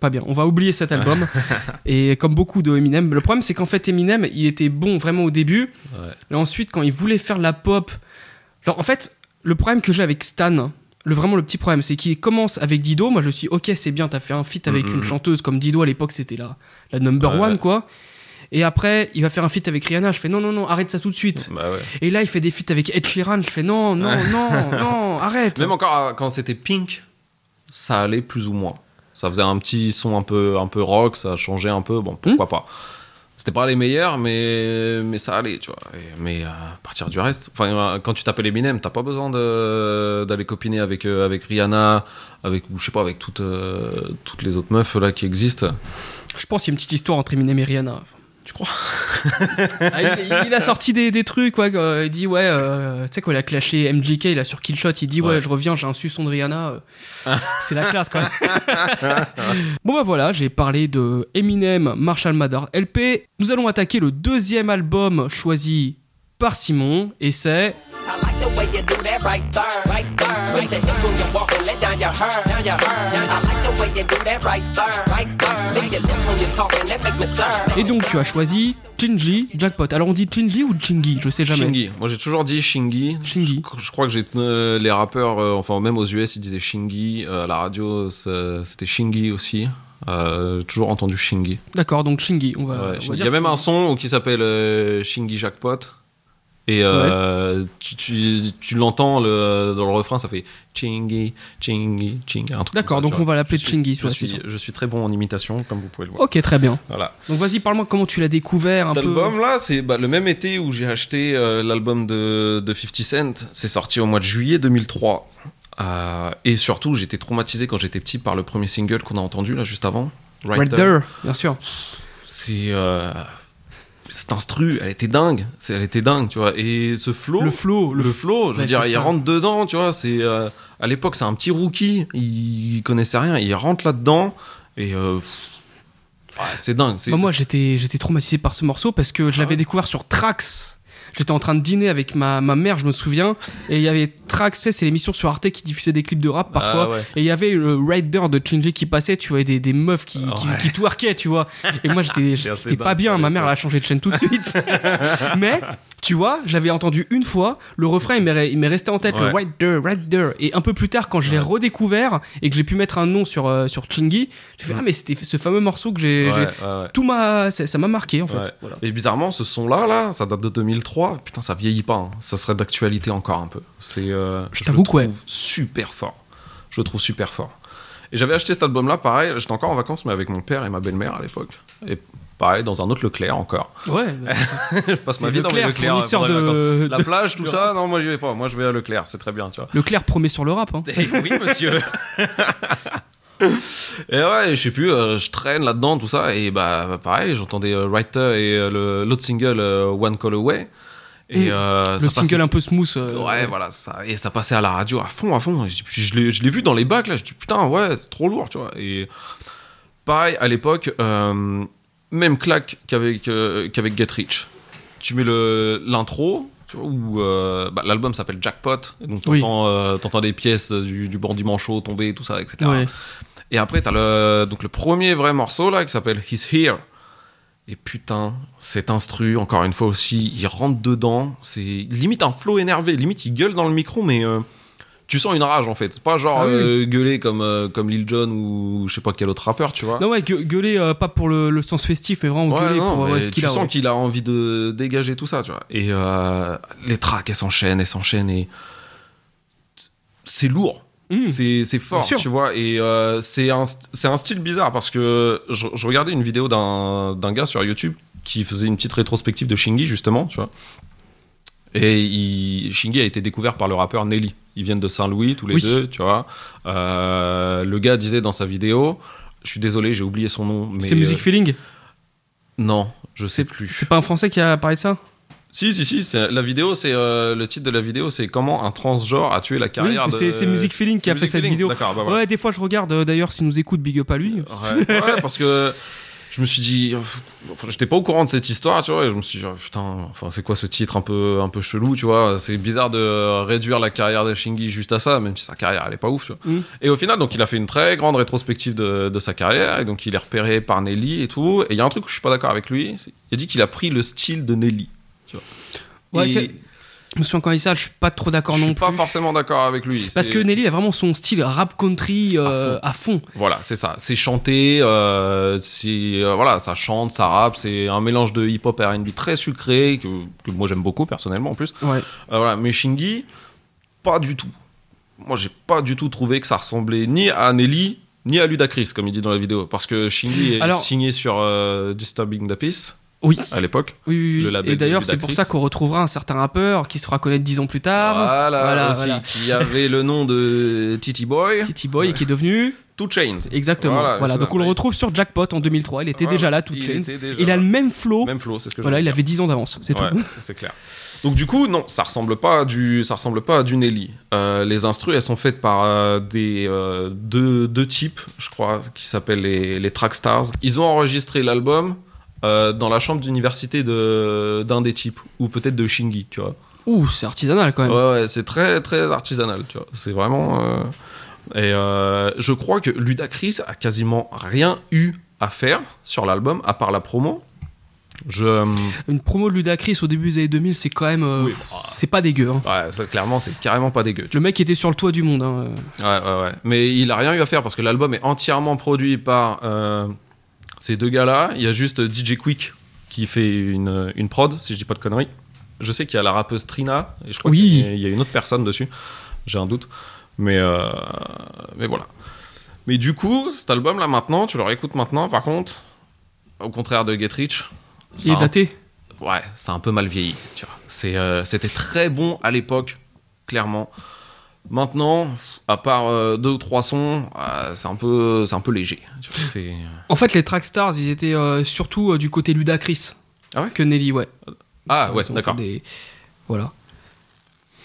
Pas bien. On va oublier cet album. et comme beaucoup de Eminem, le problème c'est qu'en fait Eminem, il était bon vraiment au début. Ouais. Et ensuite, quand il voulait faire de la pop. Genre, en fait, le problème que j'ai avec Stan, le, vraiment le petit problème, c'est qu'il commence avec Dido. Moi, je suis ok, c'est bien, t'as fait un feat avec une chanteuse comme Dido à l'époque, c'était la, la number Ouais, one, quoi. Et après, il va faire un feat avec Rihanna. Je fais non, non, non, arrête ça tout de suite. Bah ouais. Et là, il fait des feats avec Ed Sheeran. Je fais non, non, non, non, arrête. Même encore euh, quand c'était Pink, ça allait plus ou moins. Ça faisait un petit son un peu, un peu rock, ça changeait un peu, bon, pourquoi pas. C'était pas les meilleurs, mais, mais ça allait, tu vois. Et- mais euh, à partir du reste, enfin, euh, quand tu t'appelles Eminem, t'as pas besoin d'aller copiner avec, euh, avec Rihanna, avec, ou je sais pas, avec toutes, euh, toutes les autres meufs là qui existent. Je pense qu'il y a une petite histoire entre Eminem et Rihanna. Tu crois Ah, il, il a sorti des, des trucs, ouais. euh, Il dit, ouais, euh, tu sais, quand il a clashé MJK, là, sur Killshot, il dit, ouais, Ouais. je reviens, j'ai un suçon de Rihanna. euh, C'est la classe, même. bon, bah voilà, j'ai parlé de Eminem, Marshall Mathers LP. Nous allons attaquer le deuxième album choisi par Simon, et c'est. Et donc, tu as choisi Chingy Jackpot. Alors, on dit Chingy ou Chingy Je sais jamais. Shingy. Moi j'ai toujours dit Shingy. Shingy. Je, je crois que j'ai euh, les rappeurs, euh, enfin même aux US ils disaient Shingy. Euh, à la radio c'était Shingy aussi. Euh, toujours entendu Shingy. D'accord, donc Shingy. On va, Ouais, on va Shingy. Il y a même un son qui s'appelle euh, Shingy Jackpot. Et euh, tu, tu, tu l'entends le- dans le refrain, ça fait Chingy, Chingy, Chingy. un truc D'accord, donc on va l'appeler Chingy, Je suis, je suis très bon en imitation, comme vous pouvez le voir. Ok, très bien. Voilà. Donc, vas-y, parle-moi comment tu l'as découvert un Cet peu. album là, c'est bah, le même été où j'ai acheté euh, l'album de, de 50 Cent. C'est sorti au mois de juillet 2003. Euh, et surtout, j'étais traumatisé quand j'étais petit par le premier single qu'on a entendu là juste avant. Right there, bien sûr. C'est euh, cette instru, elle était dingue. C'est- Elle était dingue, tu vois. Et ce flow, Le flow, le, flow, je veux dire, il ça. rentre dedans, tu vois. C'est euh, à l'époque, c'est un petit rookie, il connaissait rien, il rentre là-dedans et euh, ouais, c'est dingue. Bah, moi, j'étais, j'étais traumatisé par ce morceau parce que je l'avais ouais découvert sur Trax. J'étais en train de dîner avec ma, ma mère, je me souviens, et il y avait Trax, c'est l'émission sur Arte qui diffusait des clips de rap parfois. Ah ouais. Et il y avait le Rider de Chingy qui passait, tu vois, des, des meufs qui, qui, Ouais. qui twerkaient, tu vois. Et moi, j'étais, pas bien. Ma mère, elle a changé de chaîne tout de suite. Mais, tu vois, j'avais entendu une fois, le refrain, il m'est, resté en tête, le Ouais. Rider, Rider. Et un peu plus tard, quand je l'ai redécouvert et que j'ai pu mettre un nom sur, euh, sur Chingy, j'ai fait, ah, mais c'était ce fameux morceau que j'ai. Ouais. Tout m'a. Ça ça m'a marqué, en fait. Voilà. Et bizarrement, ce son-là, là, ça date de 2003. Putain, ça vieillit pas. hein. Ça serait d'actualité encore un peu. C'est, euh, Je le t'avoue super fort. Je le trouve super fort. Et j'avais acheté cet album-là, pareil. J'étais encore en vacances, mais avec mon père et ma belle-mère à l'époque. Et pareil, dans un autre Leclerc encore. Ouais. Je passe ma vie dans mes Leclerc, Leclerc. fournisseur de. La plage, tout ça, non, moi j'y vais pas. Moi je vais à Leclerc, c'est très bien, tu vois. Leclerc promet sur le rap. Hein. Eh oui, monsieur. et ouais, je sais plus, euh, je traîne là-dedans, tout ça, et bah pareil, j'entendais euh, Writer et euh, l'autre single euh, One Call Away. Et Mm. euh, Le ça single passait- un peu smooth. Ouais, voilà, ça. Et ça passait à la radio à fond, à fond. Et puis je l'ai je l'ai vu dans les bacs, là. Je dis, putain, ouais, c'est trop lourd, tu vois. Et pareil, à l'époque, même claque qu'avec euh, qu'avec Get Rich. Tu mets le- l'intro, où euh, bah, l'album s'appelle Jackpot. Et donc, Oui. t'entends euh, t'entends des pièces du, du bandit manchot tomber, tout ça, etc. Ouais. Et après, t'as le, donc le premier vrai morceau, là, qui s'appelle He's Here. Et putain, cet instru, encore une fois aussi, il rentre dedans. C'est limite un flow énervé. Limite, il gueule dans le micro, mais euh, tu sens une rage en fait. C'est pas genre Ah oui. euh, gueuler comme, euh, comme Lil Jon ou je sais pas quel autre rappeur, tu vois. Non, ouais, gue- gueuler, euh, pas pour le, le sens festif, mais vraiment Ouais, gueuler non, pour ce qu'il tu a. sens ouais. qu'il a envie de dégager tout ça, tu vois. Et les tracks, elles s'enchaînent, elles s'enchaînent et c'est lourd. Mmh. C'est c'est fort, tu vois. Et c'est un, c'est un style bizarre parce que je, je regardais une vidéo d'un d'un gars sur YouTube qui faisait une petite rétrospective de Shingy, justement, tu vois. Et il, Shingy a été découvert par le rappeur Nelly. Ils viennent de Saint-Louis, tous les Oui. deux, tu vois. Euh, le gars disait dans sa vidéo, je suis désolé, j'ai oublié son nom. C'est Music euh, Feeling Non, je sais plus. C'est pas un français qui a parlé de ça Si, si, si. La vidéo, c'est euh, le titre de la vidéo, c'est comment un transgenre a tué la Oui, carrière de. c'est- Music Feeling qui a fait cette Feeling, vidéo. D'accord, bah voilà. Ouais, des fois je regarde, d'ailleurs, s'il nous écoute, big up à lui. Ouais, ouais, parce que je me suis dit, enfin, j'étais pas au courant de cette histoire, tu vois, et je me suis dit, oh, putain, enfin, c'est quoi ce titre un peu, un peu chelou, tu vois, c'est bizarre de réduire la carrière de Shingy juste à ça, même si sa carrière elle est pas ouf, tu vois. Mm. Et au final, donc il a fait une très grande rétrospective de, de sa carrière, et donc il est repéré par Nelly et tout, et il y a un truc où je suis pas d'accord avec lui, il a dit qu'il a pris le style de Nelly. Tu vois. Ouais, Et Je dit ça, je suis pas trop d'accord je non suis pas plus. forcément d'accord avec lui. Parce que Nelly a vraiment son style rap country euh, à fond. Voilà, c'est ça. C'est chanté, euh, c'est euh, voilà, ça chante, ça rappe. C'est un mélange de hip-hop et R&B très sucré que, que moi j'aime beaucoup personnellement en plus. Ouais. Voilà, mais Shingy, pas du tout. Moi, j'ai pas du tout trouvé que ça ressemblait ni à Nelly ni à Ludacris, comme il dit dans la vidéo, parce que Shingy est Alors- signé sur Disturbing the Peace Oui. à l'époque. Oui, oui, oui. Le label Et d'ailleurs, c'est pour ça qu'on retrouvera un certain rappeur qui se fera connaître dix ans plus tard. Voilà, Voilà, aussi, voilà. qui avait le nom de Titi Boy, Titi Boy et qui est devenu. Two Chains. Exactement. Voilà, donc on le retrouve sur Jackpot en 2003. Il était Voilà. déjà là, tout Il chain. était déjà Il a le même flow. Même flow, c'est ce que je Voilà, il dire. avait 10 ans d'avance, c'est Ouais, tout. c'est clair. Donc du coup, non, ça ressemble pas à du, ça ressemble pas à du Nelly. Euh, les instrus, elles sont faites par euh, des euh, deux, deux types, je crois, qui s'appellent les, les Trackstars. Ils ont enregistré l'album euh, dans la chambre d'université de d'un des types, ou peut-être de Shingy, tu vois. Ouh, c'est artisanal quand même. Ouais, ouais, c'est très très artisanal, tu vois. C'est vraiment. euh, Et euh, je crois que Ludacris a quasiment rien eu à faire sur l'album, à part la promo. Je. Une promo de Ludacris au début des années 2000, c'est quand même. euh, Oui. C'est pas dégueu. hein. Ouais, ça, clairement, c'est carrément pas dégueu. Le mec était sur le toit du monde. hein. Ouais, ouais, ouais. Mais il a rien eu à faire parce que l'album est entièrement produit par ces deux gars-là. Il y a juste DJ Quick qui fait une, une prod, si je dis pas de conneries. Je sais qu'il y a la rappeuse Trina, et je crois Oui. qu'il y a- il y a une autre personne dessus. J'ai un doute. Mais, euh, mais voilà. Mais du coup, cet album-là, maintenant, tu le réécoutes maintenant, par contre, au contraire de Get Rich, Il c'est est un- daté. ouais, c'est un peu mal vieilli. Tu vois. C'est, euh, c'était très bon à l'époque, clairement. Maintenant, à part euh, deux ou trois sons, euh, c'est un peu, c'est un peu léger. tu vois, c'est... En fait, les Trackstars, ils étaient euh, surtout euh, du côté Ludacris Ah ouais? que Nelly, ouais. Ah ouais, d'accord. des- Voilà.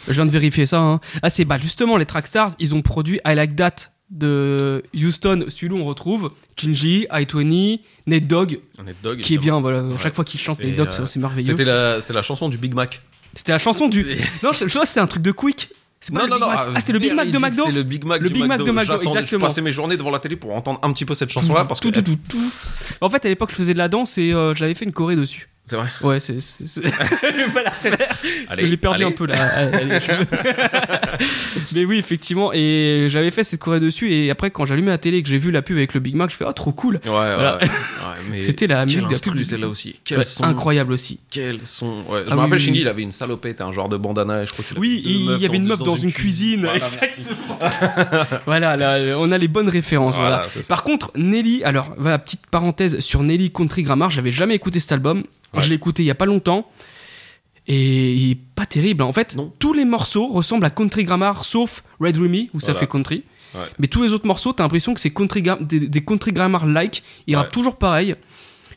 Je viens de vérifier ça. hein. Ah, c'est bah, justement les Trackstars, ils ont produit I Like That de Houston. Celui-là, on retrouve Kinji, I-20, Nate Dogg, Nate Dogg, qui est bien. Voilà. Ouais. À chaque fois qu'il chante Et, Nate Dogg, euh, c'est- merveilleux. C'était la, c'était la chanson du Big Mac. C'était la chanson du. non, je je vois, c'est un truc de Quick. C'est pas le Big Mac. Ah, c'était le Big Mac de McDo C'était le Big Mac Le du Big Mac de McDo, exactement. Je passais mes journées devant la télé pour entendre un petit peu cette chanson-là parce que Tout, tout, tout, tout. En fait, à l'époque, je faisais de la danse et euh, j'avais fait une choré dessus. C'est vrai. Ouais, c'est. Je vais pas la faire. Parce Allez, que j'ai perdu allez. un peu là. Allez, je- mais oui, effectivement. Et j'avais fait cette choré dessus. Et après, quand j'allumais la télé et que j'ai vu la pub avec le Big Mac, je fais Oh, trop cool. Ouais, ouais, Voilà. ouais, C'était la musique de la pub celle-là aussi. Ouais, son. incroyable aussi. Quel son. Ouais, je Ah me oui, rappelle, oui, Shingy, oui. il avait une salopette, un genre de bandana. Et je crois qu'il Oui, il y avait une meuf dans une cuisine. Voilà. Exactement. voilà, là, on a les bonnes références. Voilà. Par contre, Nelly, alors, voilà, petite parenthèse sur Nelly Country Grammar, j'avais jamais écouté cet album. Ouais. Je l'ai écouté il y a pas longtemps. Et il est pas terrible. En fait, Non. tous les morceaux ressemblent à Country Grammar, sauf Red Remy, où ça Voilà. fait country. Ouais. Mais tous les autres morceaux, t'as l'impression que c'est country des, des Country Grammar-like. Ils Ouais. rappent toujours pareil.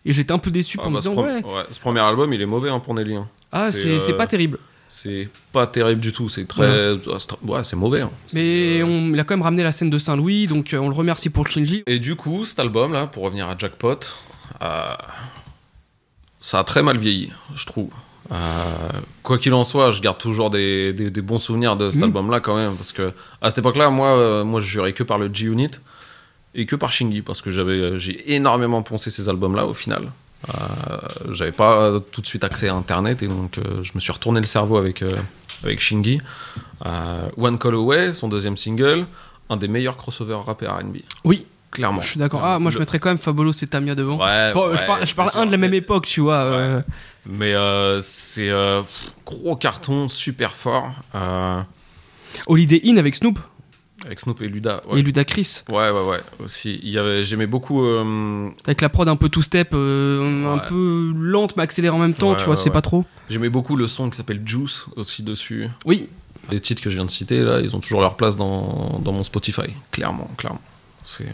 Et j'étais un peu déçu Ah, pour me bah, ce, disant, ouais, ouais, ce premier album, il est mauvais hein, pour Nelly. hein. ah, c'est, c'est euh, pas terrible. C'est pas terrible du tout. C'est très. ah, Ouais, c'est mauvais. hein. Mais euh, on, il a quand même ramené la scène de Saint-Louis, donc euh, on le remercie pour le Shinji. Et du coup, cet album-là, pour revenir à Jackpot, euh, ça a très mal vieilli, je trouve. Euh, quoi qu'il en soit, je garde toujours des, des- des bons souvenirs de cet Mhm. album-là quand même, parce que à cette époque-là, moi, euh, moi, je jurais que par le G-Unit et que par Shingy, parce que j'avais, euh, j'ai énormément poncé ces albums-là au final. Euh, J'avais pas tout de suite accès à Internet et donc je me suis retourné le cerveau avec, avec Shingy. One Call Away, son deuxième single, un des meilleurs crossovers rap et R&B. Oui, Clairement. je suis d'accord. Ah, moi je mettrais quand même Fabolos et Tamia devant. Ouais, Bon, je parle, je parle c'est un de la même époque, tu vois. euh, Mais euh, c'est euh, gros carton, super fort. Holiday Inn avec Snoop avec Snoop et Luda. Ouais. et Ludacris. Ouais, ouais, ouais. Aussi, il y avait, j'aimais beaucoup. euh, Avec la prod un peu two-step, euh, un peu lente mais accélérée en même temps, Ouais, tu vois, ouais. pas trop. j'aimais beaucoup le son qui s'appelle Juice aussi dessus. Oui, Les titres que je viens de citer là, ils ont toujours leur place dans, dans mon Spotify. Clairement, clairement. C'est.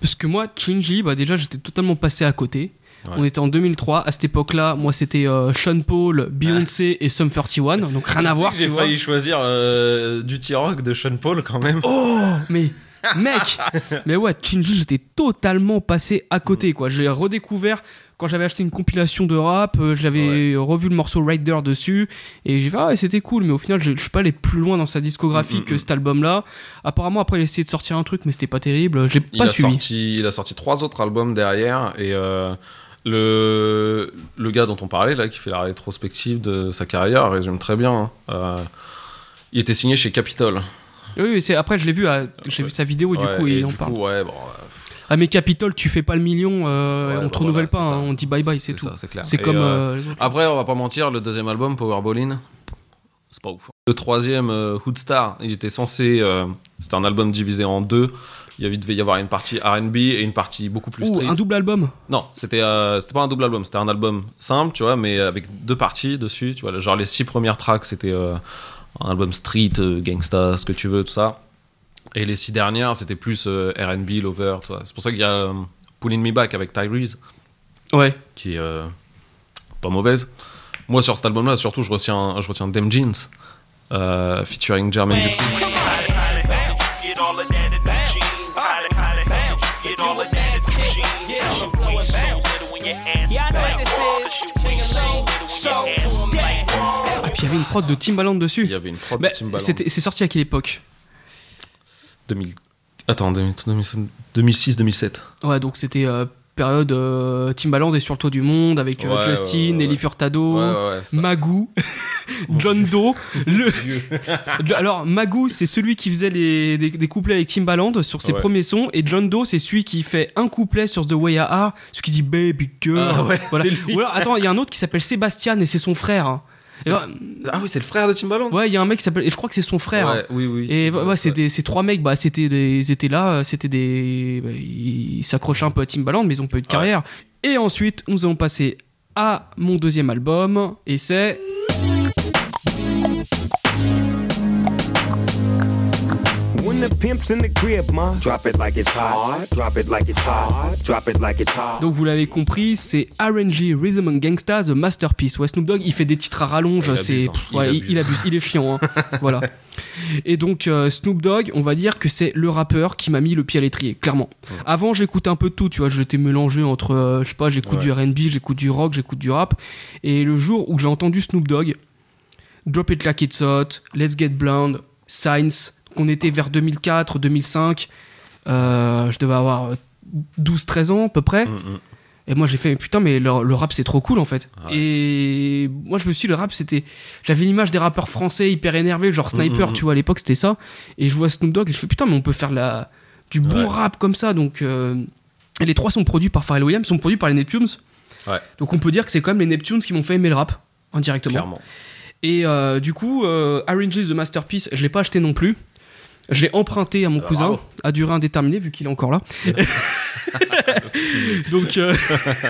Parce que moi, Chingy, bah déjà j'étais totalement passé à côté. Ouais. On était en 2003, à cette époque-là, moi c'était euh, Sean Paul, Beyoncé et Sum 41, donc rien à voir, J'ai failli choisir euh, Duty Rock de Sean Paul quand même. Oh, mais mec Mais ouais, Chingy, j'étais totalement passé à côté, quoi. J'ai redécouvert quand j'avais acheté une compilation de rap, euh, j'avais revu le morceau Rider dessus, et j'ai fait, ah, c'était cool, mais au final, je je suis pas allé plus loin dans sa discographie Mm, mm, que mm. cet album-là. Apparemment, après, il a essayé de sortir un truc, mais c'était pas terrible, j'ai Il pas a, suivi. sorti, il a sorti trois autres albums derrière et euh, le, le gars dont on parlait là qui fait la rétrospective de sa carrière résume très bien. hein. Euh, il était signé chez Capitol. Oui, c'est après, je l'ai vu, à- j'ai vu sa vidéo, et du Ouais, coup, et il en parle. coup, ouais, bon, Ah, mais Capitol, tu fais pas le million, euh, Ouais, on bah te renouvelle voilà, pas, hein, on dit bye bye, c'est tout. c'est clair. C'est Et, comme euh, euh. Après, on va pas mentir, le deuxième album, Powerballin, c'est pas ouf. Le troisième, Hoodstar, il était censé. C'était un album divisé en deux. Il y avait- devait y avoir une partie RB et une partie beaucoup plus Ouh, street. un double album Non, c'était euh, pas un double album, c'était un album simple, tu vois, mais avec deux parties dessus, tu vois. Genre les six premières tracks, c'était euh, un album street, euh, gangsta, ce que tu veux, tout ça. Et les six dernières, c'était plus euh, R&B, Lover, tout ça. C'est pour ça qu'il y a euh, Pulling Me Back avec Tyrese, Ouais. qui est euh, pas mauvaise. Moi, sur cet album-là, surtout, je retiens, je retiens Dem Jeans, euh, featuring Jermaine Dupri. Ah, puis il y avait une prod de Timbaland dessus. Il y avait une prod Mais de Timbaland. c'était- c'est sorti à quelle époque? 2000... Attends, 2006-2007. Ouais, donc c'était euh, période euh, Timbaland est sur le toit du monde avec euh, Ouais, Justin, ouais, ouais. Furtado. Magoo, John Doe. Le... Alors, Magoo, c'est celui qui faisait les, des, des couplets avec Timbaland sur ses premiers sons, et John Doe, c'est celui qui fait un couplet sur The Way I Are, celui qui dit Baby Girl. Ah Voilà. Ou alors, attends, il y a un autre qui s'appelle Sébastien et c'est son frère. hein. Et alors, Ah oui, c'est le frère de Timbaland ouais, il y a un mec qui s'appelle, et je crois que c'est son frère. hein. Oui, oui. Et Ouais. c'est des- ces trois mecs, bah, c'était des, ils étaient là, c'était des, bah, ils s'accrochaient un peu à Timbaland, mais ils ont pas eu de Ouais. carrière. Et ensuite, nous allons passer à mon deuxième album, et c'est pimp's in the crib, ma. Drop it like it's hot. Drop it like it's hot. Drop it like it's hot. donc vous l'avez compris, c'est R&G Rhythm and Gangsta, The Masterpiece. Ouais, Snoop Dogg, il fait des titres à rallonge, Il abuse, c'est, hein. Il ouais, il, abuse. il abuse, il est chiant, hein. voilà. Et donc euh, Snoop Dogg, on va dire que c'est le rappeur qui m'a mis le pied à l'étrier, clairement. Avant, j'écoutais un peu de tout, tu vois, j'étais mélangé entre, euh, je sais pas, j'écoute Ouais. du R&B, j'écoute du rock, j'écoute du rap. Et le jour où j'ai entendu Snoop Dogg, Drop It Like It's Hot, Let's Get Blonde, Signs, qu'on était vers 2004, 2005, euh, je devais avoir 12-13 ans à peu près. Mm, mm. Et moi j'ai fait mais putain mais le, le rap c'est trop cool en fait. Ouais. Et moi je me suis dit, le rap c'était j'avais l'image des rappeurs français hyper énervés genre Sniper Mm, mm, tu vois à l'époque c'était ça et je vois Snoop Dogg et je fais putain mais on peut faire la du bon Ouais. rap comme ça donc euh, et les trois sont produits par Pharrell Williams sont produits par les Neptunes. Ouais. Donc on peut dire que c'est quand même les Neptunes qui m'ont fait aimer le rap indirectement. Clairement. Et euh, du coup, euh, The Masterpiece, je l'ai pas acheté non plus. Je l'ai emprunté à mon cousin, bravo. à durée indéterminée, vu qu'il est encore là. Donc, euh,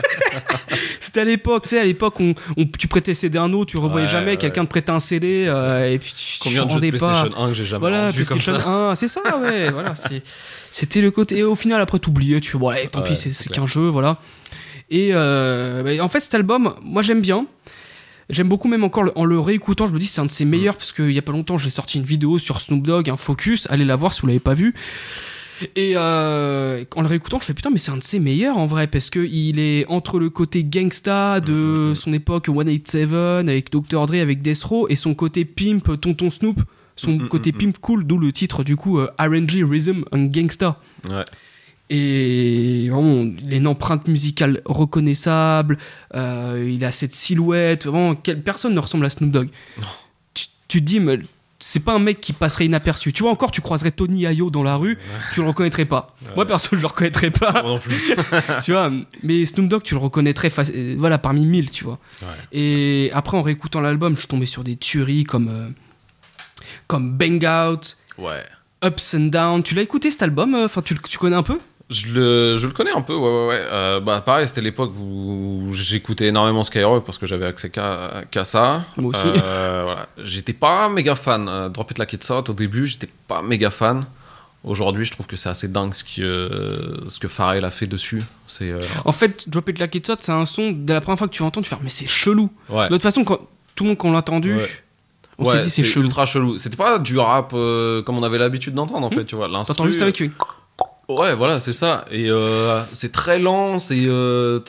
c'était à l'époque, tu sais, à l'époque, on, on- tu prêtais CD à un autre, tu revoyais Ouais, jamais, ouais. quelqu'un te prêtait un CD, euh, et puis tu, Combien de jeux de rendais pas. PlayStation 1 que j'ai jamais Voilà, rendu comme PlayStation ça 1, c'est ça, ouais, voilà. C'était le côté. Et au final, après, t'oubliais, tu fais, bon, allez, tant Ouais, pis, c'est qu'un jeu, voilà. Et euh, bah, en fait, cet album, moi, j'aime bien. J'aime beaucoup, même encore le- en le réécoutant, je me dis c'est un de ses Mm. meilleurs, parce qu'il y a pas longtemps, j'ai sorti une vidéo sur Snoop Dogg, un focus, allez la voir si vous l'avez pas vu. Et euh, en le réécoutant, je fais putain, mais c'est un de ses meilleurs en vrai, parce que il est entre le côté gangsta Mm, de son époque 187 avec Dr. Dre, avec Death Row, et son côté pimp, Tonton Snoop, son Mm, mm, côté mm, pimp cool, d'où le titre du coup euh, R&G Rhythm and Gangsta. Ouais. Et vraiment, il a une empreinte musicale reconnaissable. euh, il a cette silhouette. Vraiment, quelle personne ne ressemble à Snoop Dogg. Tu, tu te dis, mais c'est pas un mec qui passerait inaperçu. Tu vois, encore, tu croiserais Tony Ayo dans la rue, tu le reconnaîtrais pas. Moi, perso, je le reconnaîtrais pas. Moi non plus. tu vois, mais Snoop Dogg, tu le reconnaîtrais euh, voilà, parmi mille, tu vois. Ouais. Et après, en réécoutant l'album, je suis tombé sur des tueries comme, euh, comme Bang Out, Ouais. Ups and Down. Tu l'as écouté cet album Enfin, tu, le- tu connais un peu? Je le, je le connais un peu, ouais, ouais, ouais. Euh, bah, pareil, c'était l'époque où j'écoutais énormément Skyrock parce que j'avais accès qu'à qu'à ça. Moi aussi. Euh, voilà. J'étais pas méga fan. Euh, Drop It Like It's Hot, au début, j'étais pas méga fan. Aujourd'hui, je trouve que c'est assez dingue ce, qui, euh, ce que Pharrell a fait dessus. C'est. En fait, Drop It Like It's Hot, c'est un son, dès la première fois que tu l'entends, tu fais mais c'est chelou. ouais. De toute façon, quand, tout le monde quand l'a entendu, Ouais. on s'est dit c'est chelou. ultra chelou. C'était pas du rap comme on avait l'habitude d'entendre en fait, tu vois. T'entends juste avec lui. Ouais, voilà, c'est ça. Et euh, c'est très lent, c'est euh,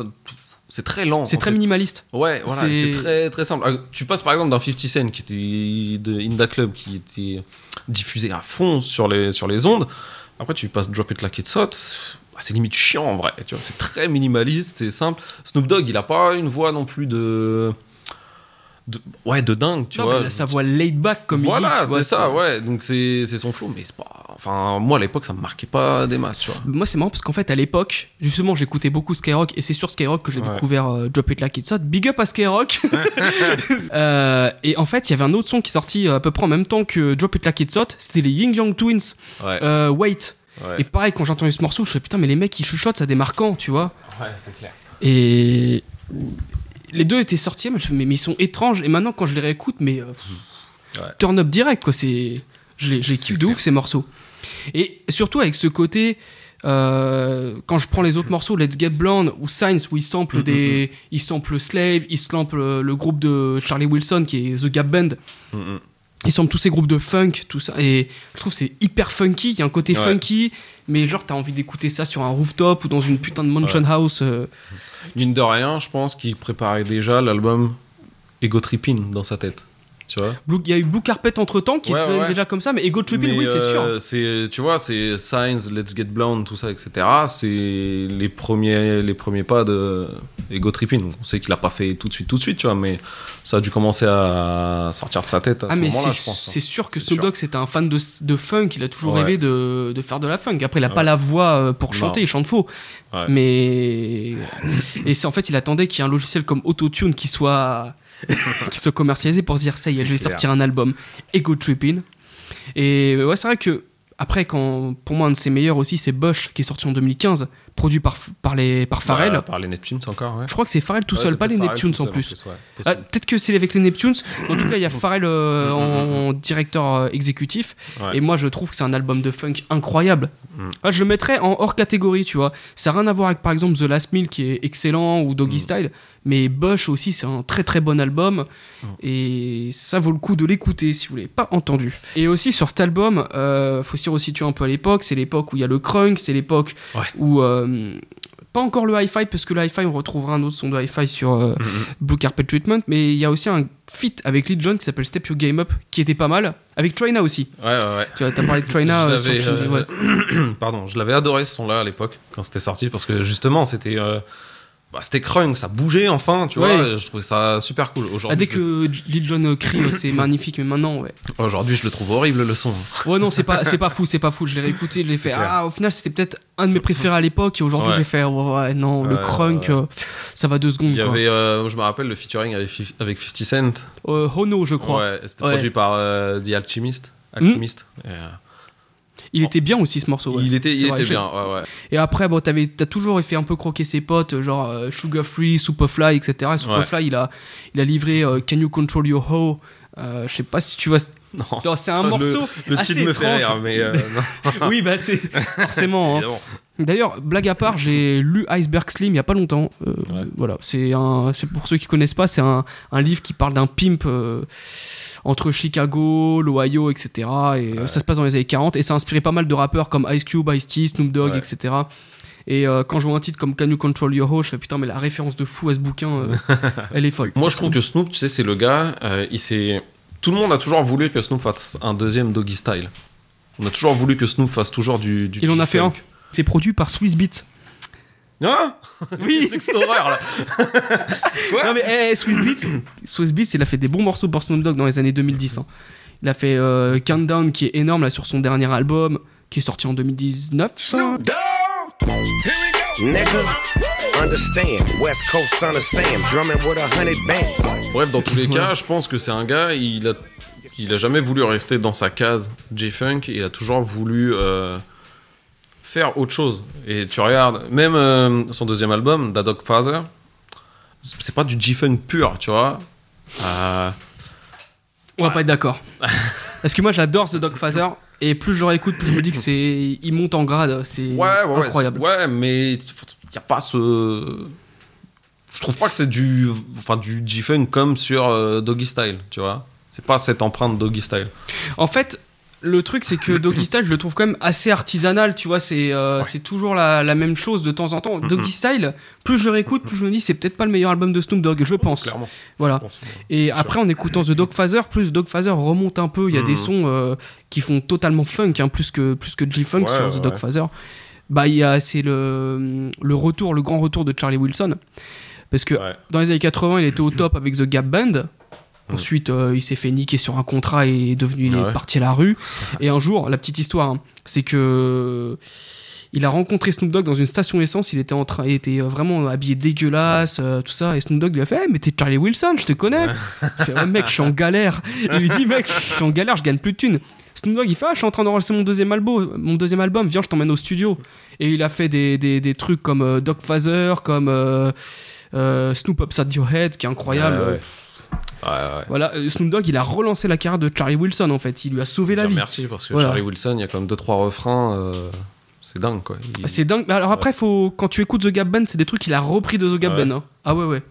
c'est très lent. C'est très fait. minimaliste. Ouais, voilà, C'est- très très simple. Ah, Tu passes par exemple d'un 50 Cent qui était de Inda Club qui était diffusé à fond sur les sur les ondes. Après tu passes Drop It Like It's Hot, bah, c'est limite chiant en vrai. Tu vois, c'est très minimaliste, c'est simple. Snoop Dogg, il a pas une voix non plus de, de ouais de dingue, tu non, vois. mais sa voix laid back comme voilà, il vois, c'est ça, ouais. Donc c'est son flow, mais c'est pas. Enfin, moi à l'époque, ça me marquait pas des masses, tu vois. Moi, c'est marrant parce qu'en fait, à l'époque, justement, j'écoutais beaucoup Skyrock et c'est sur Skyrock que j'ai Ouais. découvert euh, Drop It Like It's Hot. Big up à Skyrock. Euh, et en fait, il y avait un autre son qui est sorti euh, à peu près en même temps que Drop It Like It's Hot. C'était les Ying Yang Twins. Ouais. Euh, Wait. ouais. Et pareil, quand j'ai entendu ce morceau, je me suis putain, mais les mecs qui chuchotent, ça démarre quand, tu vois. Ouais, c'est clair. Et les deux étaient sortis, mais, ils sont étranges. Et maintenant, quand je les réécoute, mais euh, pff, Ouais. turn up direct, quoi. C'est, je les, je les kiffe de ouf ces morceaux. Et surtout avec ce côté, euh, quand je prends les autres morceaux, Let's Get Blonde ou Science, où ils samplent Mhm, des, ils samplent Slave, ils samplent le, groupe de Charlie Wilson qui est The Gap Band. Mm, mm. Ils samplent tous ces groupes de funk, tout ça. Et je trouve c'est hyper funky. Il y a un côté Ouais. funky, mais genre t'as envie d'écouter ça sur un rooftop ou dans une putain de mansion house. euh, Mine de rien, je pense qu'il préparait déjà l'album Ego Tripping dans sa tête. Tu vois Blue- Il y a eu Blue Carpet entre temps qui Ouais, était ouais. déjà comme ça, mais Ego Tripping, oui, c'est sûr. euh, c'est tu vois c'est Signs Let's Get Blonde tout ça etc c'est les premiers les premiers pas de Ego Tripping on sait qu'il a pas fait tout de suite tout de suite tu vois mais ça a dû commencer à sortir de sa tête à Ah, ce moment-là c'est je pense hein. c'est sûr que C'est Snoop. Dogg c'était un fan de, de funk, il a toujours Ouais. rêvé de, de faire de la funk. Après, il a pas la voix euh, pour Non. chanter, il chante faux. Mais. Et c'est en fait, il attendait qu'il y ait un logiciel comme Autotune qui soit, qui soit commercialisé pour se dire ça y est, je vais clair. sortir un album Ego Tripping. Et ouais, c'est vrai que. Après, quand, pour moi, un de ses meilleurs aussi, c'est Bush, qui est sorti en 2015, produit par, par, les, par Pharrell. Bah, par les Neptunes encore ouais Je crois que c'est Pharrell tout Ouais, seul, pas les Pharrell Neptunes en plus. Ah. Peut-être que c'est avec les Neptunes. En tout cas, il y a Pharrell euh, en directeur euh, exécutif. Et moi, je trouve que c'est un album de funk incroyable. Mm. Ah, je le mettrais en hors catégorie, tu vois. Ça n'a rien à voir avec, par exemple, The Last Meal qui est excellent ou Doggy Mm. Style. Mais Bush aussi, c'est un très très bon album. Mm. Et ça vaut le coup de l'écouter si vous l'avez pas entendu. Et aussi, sur cet album, euh, faut s'y resituer un peu à l'époque. C'est l'époque où il y a le crunk, c'est l'époque Ouais. où. euh, pas encore le hi-fi, parce que le hi-fi, on retrouvera un autre son de hi-fi sur euh, Mm, mm. Blue Carpet Treatment, mais il y a aussi un feat avec Lil Jon qui s'appelle Step Your Game Up, qui était pas mal, avec Traina aussi. ouais ouais ouais Tu vois, t'as parlé de Traina Je euh, euh, ouais. pardon, je l'avais adoré ce son-là à l'époque quand c'était sorti parce que justement c'était bah, c'était crunk, ça bougeait enfin, tu Ouais. vois. Je trouvais ça super cool. Ah, Aujourd'hui, dès je le- que Lil Jon crie, c'est magnifique, mais maintenant, ouais. aujourd'hui, je le trouve horrible le son. Ouais, non, c'est pas, c'est pas fou, c'est pas fou. Je l'ai réécouté, je l'ai fait. clair. Ah, au final, c'était peut-être un de mes préférés à l'époque, et aujourd'hui, Ouais. j'ai fait, ouais, ouais, non, le crunk, euh, ça va deux secondes. Il y quoi. avait, euh, je me rappelle le featuring avec, avec 50 Cent. Euh, Hono, je crois. Ouais, c'était produit par The Alchemist. Alchemist. Et, euh, Il était bien aussi, ce morceau. ouais. Il était, il était bien. Ouais, ouais. Et après, bon, t'avais, t'as toujours fait un peu croquer ses potes, genre euh, Sugar Free, Superfly, etc. Et Superfly, il, a, il a livré euh, Can You Control Your Hoe euh, Je sais pas si tu vois. Non. C'est un morceau. Le assez titre me fait rire, mais euh, oui, bah c'est forcément. hein. D'ailleurs, blague à part, j'ai lu Iceberg Slim il y a pas longtemps. Voilà, c'est un, c'est pour ceux qui connaissent pas, c'est un, un livre qui parle d'un pimp entre Chicago, l'Ohio, etc. Et euh, ça se passe dans les années 40 et ça a inspiré pas mal de rappeurs comme Ice Cube, Ice T, Snoop Dogg, Ouais. etc. Et euh, quand je vois un titre comme Can You Control Your Hoe, je fais putain, mais la référence de fou à ce bouquin, euh, elle est folle. Moi, je trouve que Snoop, tu sais, c'est le gars. euh, il s'est. Tout le monde a toujours voulu que Snoop fasse un deuxième Doggy Style. On a toujours voulu que Snoop fasse toujours du. du Il en a fait G-funk. C'est produit par Swiss Beats. Hein Oui. C'est que cette horreur là. Non mais eh, eh, Swiss Beats, Swiss Beats, il a fait des bons morceaux pour Snoop Dogg dans les années 2010. hein. Il a fait euh, Countdown qui est énorme là sur son dernier album qui est sorti en 2019. Nigga, understand. West Coast son of Sam, drumming with a hundred bands. Bref, dans tous les cas, je pense que c'est un gars, il a, il a jamais voulu rester dans sa case J-Funk, il a toujours voulu euh, faire autre chose. Et tu regardes, même euh, son deuxième album, Da Dog Father, c'est pas du J-Funk pur, tu vois. Euh, On va pas être d'accord. Parce que moi j'adore The Dogfather et plus je réécoute, plus je me dis que c'est il monte en grade, c'est ouais, ouais, ouais, incroyable. Ouais, mais il y a pas ce. Je trouve pas que c'est du, enfin, du J-Funk comme sur euh, Doggy Style, tu vois. C'est pas cette empreinte Doggy Style. En fait, le truc c'est que Doggy Style, je le trouve quand même assez artisanal, tu vois, c'est euh, c'est toujours la, la même chose de temps en temps. Doggy Style, plus je le réécoute, plus je me dis c'est peut-être pas le meilleur album de Snoop Dogg, je pense. Clairement. Voilà. Je pense, ouais. Et après, en écoutant The Dogfather, plus Dogfather remonte un peu. Il y a des Mhm. sons euh, qui font totalement funk, hein, plus que, plus que G-Funk Ouais, sur ouais, The ouais. Dogfather. Bah, c'est le, le retour, le grand retour de Charlie Wilson. Parce que dans les années 80, il était au top avec The Gap Band. Ensuite, euh, il s'est fait niquer sur un contrat et est devenu, il Ah est parti à la rue. Et un jour, la petite histoire, hein, c'est que il a rencontré Snoop Dogg dans une station essence. Il était en train, il était euh, vraiment habillé dégueulasse, euh, tout ça. Et Snoop Dogg lui a fait, Eh, mais t'es Charlie Wilson, je te connais. Il fait, ouais, mec, je suis en galère. Il lui dit, mec, je suis en galère, je gagne plus de thunes. Snoop Dogg, il fait, ah, je suis en train d'enregistrer mon deuxième album, mon deuxième album, viens, je t'emmène au studio. Et il a fait des, des, des trucs comme euh, Dog Father, comme euh, euh, Snoop Upside Your Head, qui est incroyable. Ouais, ouais. Ouais, ouais. Voilà, euh, Snoop Dogg, il a relancé la carrière de Charlie Wilson, en fait. Il lui a sauvé la vie. Merci parce que Voilà. Charlie Wilson, il y a quand même deux trois refrains, euh, c'est dingue quoi. Il- Ah, C'est dingue. Mais Alors après, faut, quand tu écoutes The Gap Band, c'est des trucs qu'il a repris de The Gap. Band. hein. Ah ouais, ouais.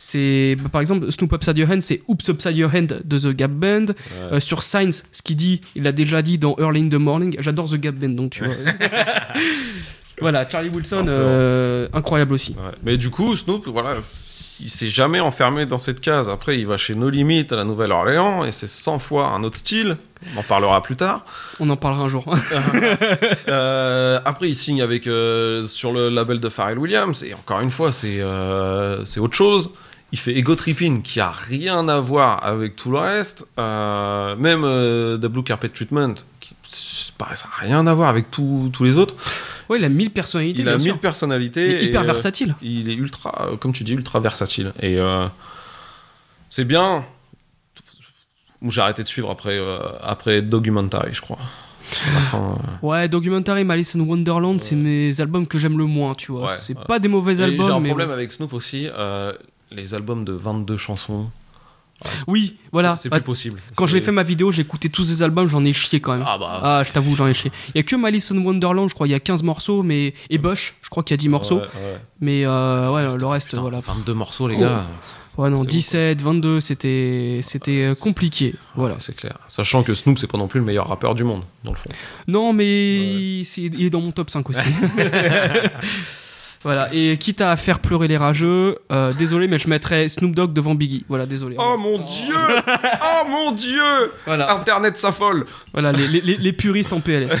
C'est bah, par exemple Snoop Upside Your Hand, c'est Oops Upside Your Hand de The Gap Band. Euh, sur Science, ce qu'il dit, il l'a déjà dit dans Early in the Morning. J'adore The Gap Band, donc tu vois. voilà, Charlie Wilson, euh, incroyable aussi. Ouais. Mais du coup, Snoop, voilà, il s'est jamais enfermé dans cette case. Après, il va chez No Limit à la Nouvelle-Orléans et c'est 100 fois un autre style. On en parlera plus tard. On en parlera un jour. Euh, après, il signe avec euh, sur le label de Pharrell Williams et encore une fois, c'est c'est autre chose. Il fait Ego Tripping qui a rien à voir avec tout le reste. Même The Blue Carpet Treatment, ça n'a rien à voir avec tous les autres. ouais, il a mille personnalités. Il a mille personnalités. Il est hyper et, euh, versatile. il est ultra, euh, comme tu dis, ultra versatile. Et euh, c'est bien. J'ai arrêté de suivre après, après Documentary, je crois. Fin, euh, Ouais, Documentary, Malice in Wonderland, c'est mes albums que j'aime le moins, tu vois. Ouais, c'est ouais. pas des mauvais albums. J'ai un mais problème avec Snoop aussi. euh, les albums de 22 chansons. Oui, voilà. C'est plus possible. Quand je l'ai fait ma vidéo, j'ai écouté tous ces albums, j'en ai chié quand même. Ah bah. Ah, je t'avoue, j'en ai chié. Il y a que Malice in Wonderland, je crois, il y a 15 morceaux, mais et Bush, je crois qu'il y a 10 morceaux, Ouais, ouais. mais euh, ouais, le reste, Putain, voilà. 22 morceaux, les Oh. gars. Ouais, non, c'est 17, 22, c'était c'était euh, compliqué. Voilà. C'est clair. Sachant que Snoop, c'est pas non plus le meilleur rappeur du monde, dans le fond. Non, mais c'est- il est dans mon top 5 aussi. voilà, et quitte à faire pleurer les rageux, euh, désolé, mais je mettrais Snoop Dogg devant Biggie. Voilà, désolé. Oh mon dieu Oh mon dieu Voilà, Internet s'affole voilà les, les- les- les puristes en PLS.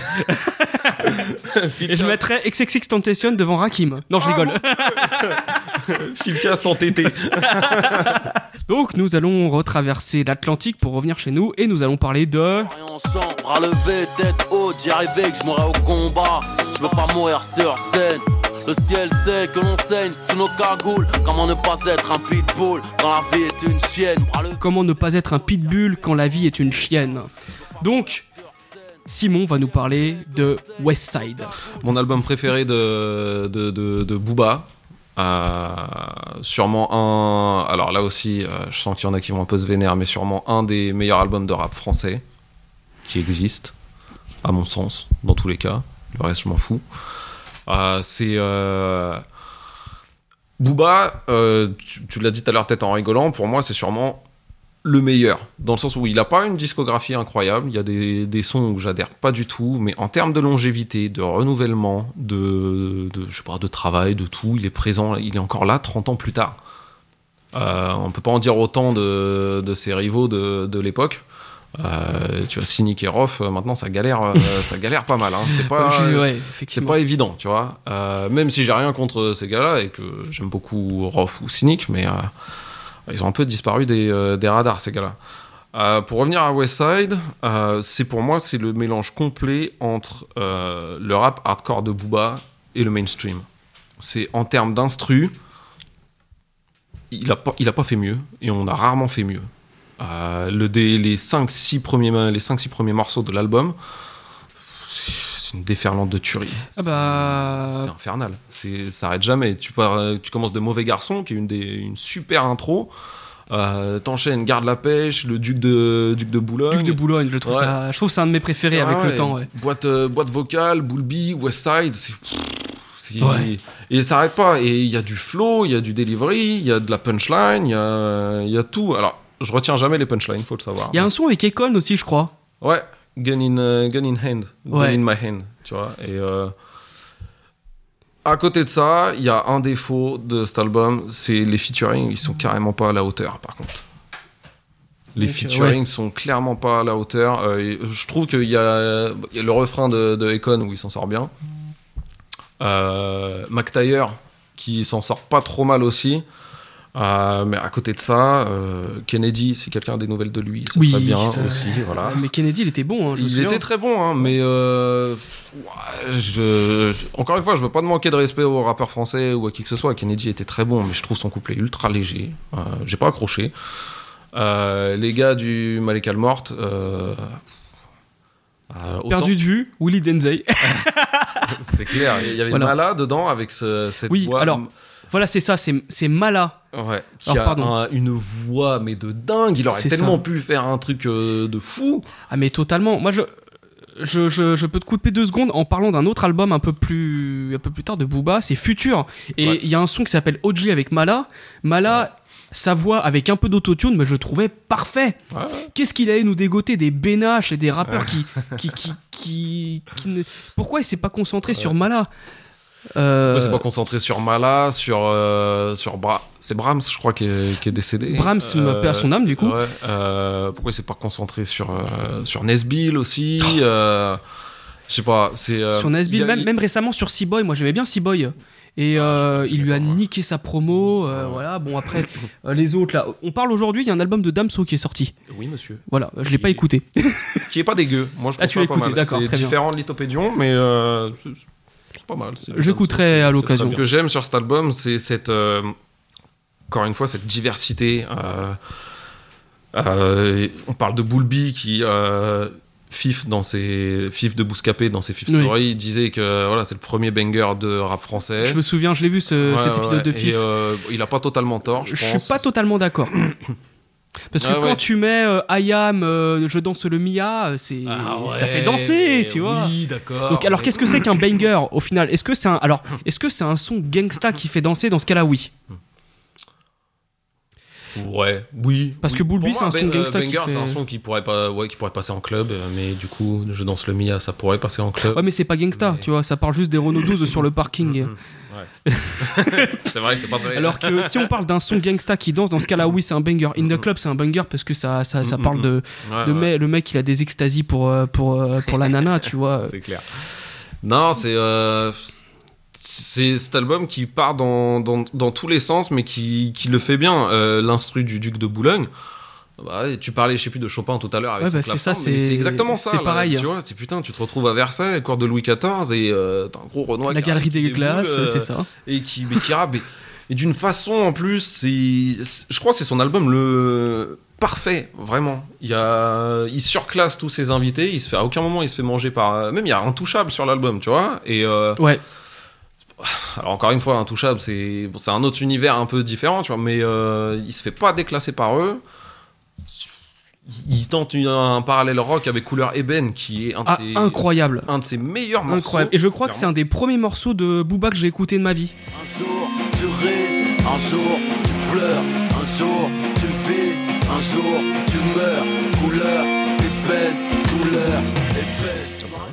Et je mettrais XXX Tentation devant Rakim. Non, je Ah, rigole. Philcast entêté. Donc, nous allons retraverser l'Atlantique pour revenir chez nous et nous allons parler de. ensemble, bras levés, tête haute, j'y arrivais que je mourrais au combat. Je veux pas mourir sur scène. Le ciel sait que l'on saigne sous nos cagoules. Comment ne pas être un pitbull quand la vie est une chienne? Comment ne pas être un pitbull quand la vie est une chienne? Donc, Simon va nous parler de West Side. Mon album préféré de, de, de, de Booba. Euh, sûrement un. Alors là aussi, euh, je sens qu'il y en a qui vont un peu se vénérer, mais sûrement un des meilleurs albums de rap français qui existe, à mon sens, dans tous les cas. Le reste, je m'en fous. Euh, c'est. Euh... Booba, euh, tu, l'as dit tout à l'heure, peut-être en rigolant, pour moi, c'est sûrement le meilleur. Dans le sens où il n'a pas une discographie incroyable, il y a des, des sons où j'adhère pas du tout, mais en termes de longévité, de renouvellement, de, de, je sais pas, de travail, de tout, il est présent, il est encore là 30 ans plus tard. Euh, on peut pas en dire autant de, de ses rivaux de, de l'époque. Euh, tu vois, Cynic et Roth, euh, maintenant ça galère, euh, ça galère pas mal. hein. C'est pas, ouais, c'est pas évident, tu vois. Euh, même si j'ai rien contre ces gars-là et que j'aime beaucoup Roth ou Cynic, mais ils ont un peu disparu des, des radars, ces gars-là. Pour revenir à Westside, c'est pour moi c'est le mélange complet entre le rap hardcore de Booba et le mainstream. C'est en termes d'instru, il a pas il a pas fait mieux et on a rarement fait mieux. Euh, le les 5-6 premiers ma- les 5-6 premiers morceaux de l'album, c'est une déferlante de tuerie. Ah bah. C'est infernal. Ça arrête jamais. Tu, pars, euh, tu commences de Mauvais Garçon, qui est une, des, une super intro. Euh, t'enchaînes Garde la pêche, le Duc de, Duc de Boulogne. Duc de Boulogne, je trouve Ouais. ça. Je trouve que c'est un de mes préférés Ah avec le temps. Ouais. Boîte, euh, boîte vocale, Boulby, Westside. Ouais. Et ça arrête pas. Et il y a du flow, il y a du delivery, il y a de la punchline, il y a, il y a tout. Alors, je retiens jamais les punchlines, faut le savoir. Il y a un son avec Econ aussi, je crois. Ouais, gun in, euh, gun in hand. Gun Ouais. in my hand, tu vois. Et euh, à côté de ça, il y a un défaut de cet album, c'est les featuring, ils sont carrément pas à la hauteur, par contre. Les featuring sont clairement pas à la hauteur. Euh, je trouve qu'il y a, il y a le refrain de, de Akon où il s'en sort bien. Euh, McTyre qui s'en sort pas trop mal aussi. Euh, mais à côté de ça, euh, Kennedy, c'est quelqu'un des nouvelles de lui, ça Oui, serait bien ça- aussi. Voilà. Mais Kennedy, il était bon. hein, Il souviens. était très bon, hein, mais euh, ouais, je- je- encore une fois, je veux pas de manquer de respect aux rappeurs français ou à qui que ce soit. Kennedy était très bon, mais je trouve son couplet ultra léger. J'ai pas accroché. Les gars du Malekal Morte. Autant- Perdu de vue, Willy Denzey. c'est clair. Il y avait Voilà. Mala dedans avec ce- cette Oui, voix. alors, voilà, c'est ça, c'est Mala. Ouais, qui Alors, a pardon. un- une voix mais de dingue. Il aurait tellement ça. pu faire un truc euh, de fou. Ah, mais totalement. Moi, je. Je, je, je peux te couper deux secondes en parlant d'un autre album un peu plus un peu plus tard de Booba, c'est Futur. Et il Ouais. y a un son qui s'appelle OG avec Mala. Mala, sa voix avec un peu d'autotune, mais je le trouvais parfait. Ouais. Qu'est-ce qu'il allait nous dégoter des bénaches et des rappeurs qui, qui, qui, qui, qui ne- Pourquoi il s'est pas concentré sur Mala? Euh, c'est pas concentré sur Mala, sur, euh, sur Bra... C'est Brahms, je crois, qui est, qui est décédé. Brahms, Euh, à son âme, du coup. ouais, euh, pourquoi il s'est pas concentré sur, euh, sur Nesbill aussi euh, Je sais pas, c'est... Sur Nesbill, a- même, même récemment sur C-Boy, moi j'aimais bien C-Boy. Et euh, je- je il lui a niqué sa promo, euh, voilà. Bon après les autres là, on parle aujourd'hui, il y a un album de Damso qui est sorti. Oui, monsieur. Voilà, je l'ai pas Qui- écouté. Qui est pas dégueu. Moi, je Ah, tu l'as écouté, d'accord, C'est bien. différent de Lithopédion, mais c'est c'est pas mal. J'écouterai à l'occasion. Ce que j'aime sur cet album, c'est cette... euh, encore une fois, cette diversité. euh, euh, on parle de Boulby qui... Fif dans ses Fif de Bouscapé dans ses Fif Oui. Story disait que voilà c'est le premier banger de rap français. Je me souviens, je l'ai vu ce- Ouais, cet épisode ouais. de FIF. Et, euh, il a pas totalement tort. Je, je pense. suis pas totalement d'accord. Parce que Ah quand ouais. tu mets euh, I Am, euh, je danse le Mia, euh, c'est Ah ça fait danser, tu vois. Oui, d'accord. Donc alors qu'est-ce que c'est qu'un banger au final? Est-ce que c'est un alors est-ce que c'est un son gangsta qui fait danser? Dans ce cas-là oui Ouais, oui. Parce oui. que moi, c'est un son Ben- euh, gangsta qui Banger, c'est fait- un son qui pourrait, pas, ouais, qui pourrait passer en club, mais du coup, je danse le Mia, ça pourrait passer en club. Ouais mais c'est pas gangsta, Mais- tu vois, ça parle juste des Renault 12 sur le parking. Ouais. c'est vrai c'est pas très. Alors que si on parle d'un son gangsta qui danse, dans ce cas-là, oui, c'est un banger. In the club, c'est un banger parce que ça, ça, ça parle de. Ouais, Le, ouais, mec, le mec, il a des extasies pour, euh, pour, euh, pour la nana, tu vois. c'est clair. Non, c'est. euh, c'est cet album qui part dans, dans, dans tous les sens, mais qui, qui le fait bien. Euh, L'instru du Duc de Boulogne. Bah, tu parlais, je sais plus, de Chopin tout à l'heure avec Ouais, bah, c'est ça, c'est- exactement ça. c'est là. pareil. Tu vois, c'est putain, tu te retrouves à Versailles, cours de Louis XIV, et euh, t'as un gros Renoir La galerie des glaces, euh, c'est ça. et qui, mais qui rappe. Et, et d'une façon en plus, c'est, c'est- je crois que c'est son album le parfait, vraiment. Il, y a, il surclasse tous ses invités, il se fait, à aucun moment il se fait manger par. Même il y a Intouchable sur l'album, tu vois. Et euh, Ouais, alors encore une fois, Intouchable, c'est, bon, c'est un autre univers un peu différent, tu vois, mais euh, il se fait pas déclasser par eux. Il tente une- un parallèle rock avec couleur ébène qui est un de, ah, ses, incroyable. un de ses meilleurs morceaux. Incroyable. Et je crois que c'est un des premiers morceaux de Booba que j'ai écouté de ma vie. Un jour tu ris, un jour tu pleures, un jour tu vis, un jour tu meurs. Couleur, épelle,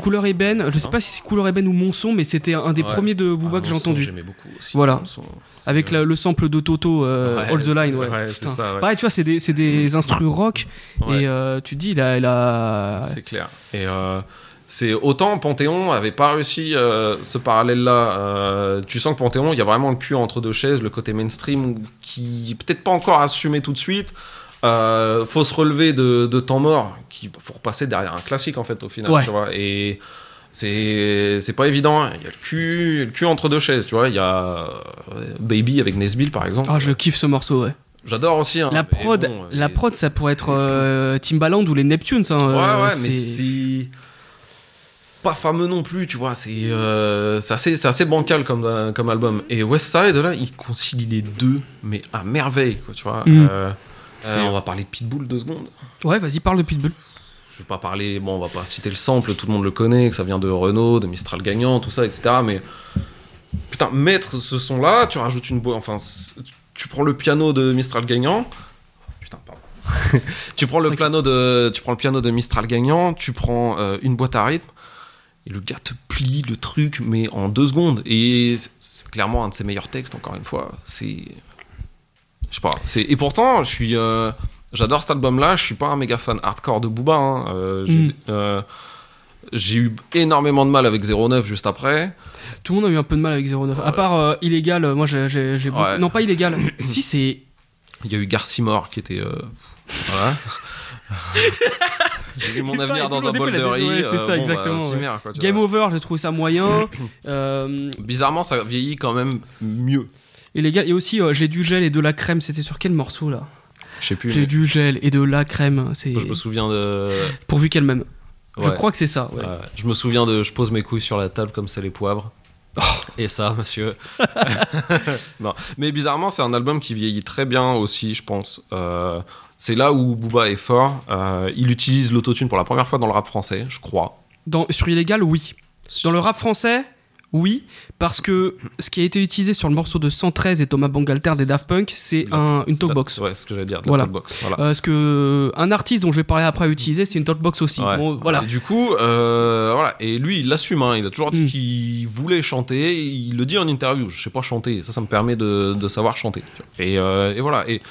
couleur, ébène, je sais pas si c'est Couleur ébène ou Monson, mais c'était un des Ouais. premiers de Booba Ah, que j'ai entendu. J'aimais beaucoup aussi. Voilà. Monson. Avec la- le sample de Toto, euh, Ouais, All the Line, ouais. ouais, ça, ouais. Pareil, tu vois, c'est des, c'est des instrus rock, et euh, tu te dis, il a. a- C'est clair. Et euh, c'est autant Panthéon avait pas réussi ce parallèle-là. Tu sens que Panthéon, il y a vraiment le cul entre deux chaises, le côté mainstream qui peut-être pas encore assumé tout de suite. Faut se relever de, de temps mort, qui faut repasser derrière un classique en fait au final. Ouais. Tu vois, et c'est c'est pas évident. Il y a le cul, le cul entre deux chaises. Tu vois, il y a euh, Baby avec Nesbill par exemple. Ah, je kiffe ce morceau, ouais. J'adore aussi. hein, La prod, bon, la prod, ça pourrait être euh, Timbaland ou les Neptunes. Hein, Ouais, euh, ouais, c'est- mais c'est pas fameux non plus, tu vois. C'est euh, c'est assez, c'est assez bancal comme, euh, comme album. Et West Side, là, il concilie les deux, mais à merveille, quoi, tu vois. Mm. Euh, C'est- euh, on va parler de Pitbull deux secondes. Ouais, vas-y, parle de Pitbull. Je vais pas parler, bon, on va pas citer le sample, tout le monde le connaît, que ça vient de Renault, de Mistral gagnant, tout ça, etc. Mais putain, mettre ce son-là, tu rajoutes une boîte, enfin, tu prends le piano de Mistral gagnant. Putain, pardon. tu prends le piano de, tu prends le piano de Mistral gagnant, tu prends euh, une boîte à rythme. Et le gars te plie le truc, mais en deux secondes. Et c'est- clairement un de ses meilleurs textes, encore une fois. C'est. Je sais pas. Et pourtant, je suis. euh, J'adore cet album-là. Je suis pas un méga fan hardcore de Booba. hein. Euh, j'ai Mm. euh, j'ai eu énormément de mal avec 09 juste après. Tout le monde a eu un peu de mal avec 09. À part euh, Illégal, euh, moi j'ai. j'ai- j'ai beaucoup- Ouais. Non, pas Illégal. si, c'est. Il y a eu Garcimore qui était. Voilà. J'ai vu mon avenir dans un bol de riz. ouais, c'est euh, ça, bon, bah, exactement, c'est ouais. merde, quoi, tu Game vois. Over, j'ai trouvé ça moyen. Euh, Bizarrement, ça vieillit quand même mieux. Illégal. Et aussi, euh, j'ai du gel et de la crème. C'était sur quel morceau là? J'ai mais du gel et de la crème. C'est Je me souviens de. pourvu qu'elle m'aime. Je crois que c'est ça. ouais. Je me souviens de je pose mes couilles sur la table comme c'est les poivres. Oh. Et ça, monsieur. non. Mais bizarrement, c'est un album qui vieillit très bien aussi, je pense. Euh, c'est là où Booba est fort. Euh, il utilise l'autotune pour la première fois dans le rap français, je crois. Dans, sur Illégal, oui. Dans le rap français, oui, parce que ce qui a été utilisé sur le morceau de 113 et Thomas Bangalter des Daft Punk, c'est un, une talkbox. Ouais, ce que j'allais dire, de la Voilà. talkbox. Voilà. Euh, ce que un artiste dont je vais parler après a utilisé, c'est une talkbox aussi. Ouais. Bon, voilà. Et du coup, euh, voilà. Et lui, il l'assume. hein. Il a toujours dit Mm. qu'il voulait chanter. Il le dit en interview. Je sais pas chanter. Ça, ça me permet de, de savoir chanter. Et, euh, et voilà. Et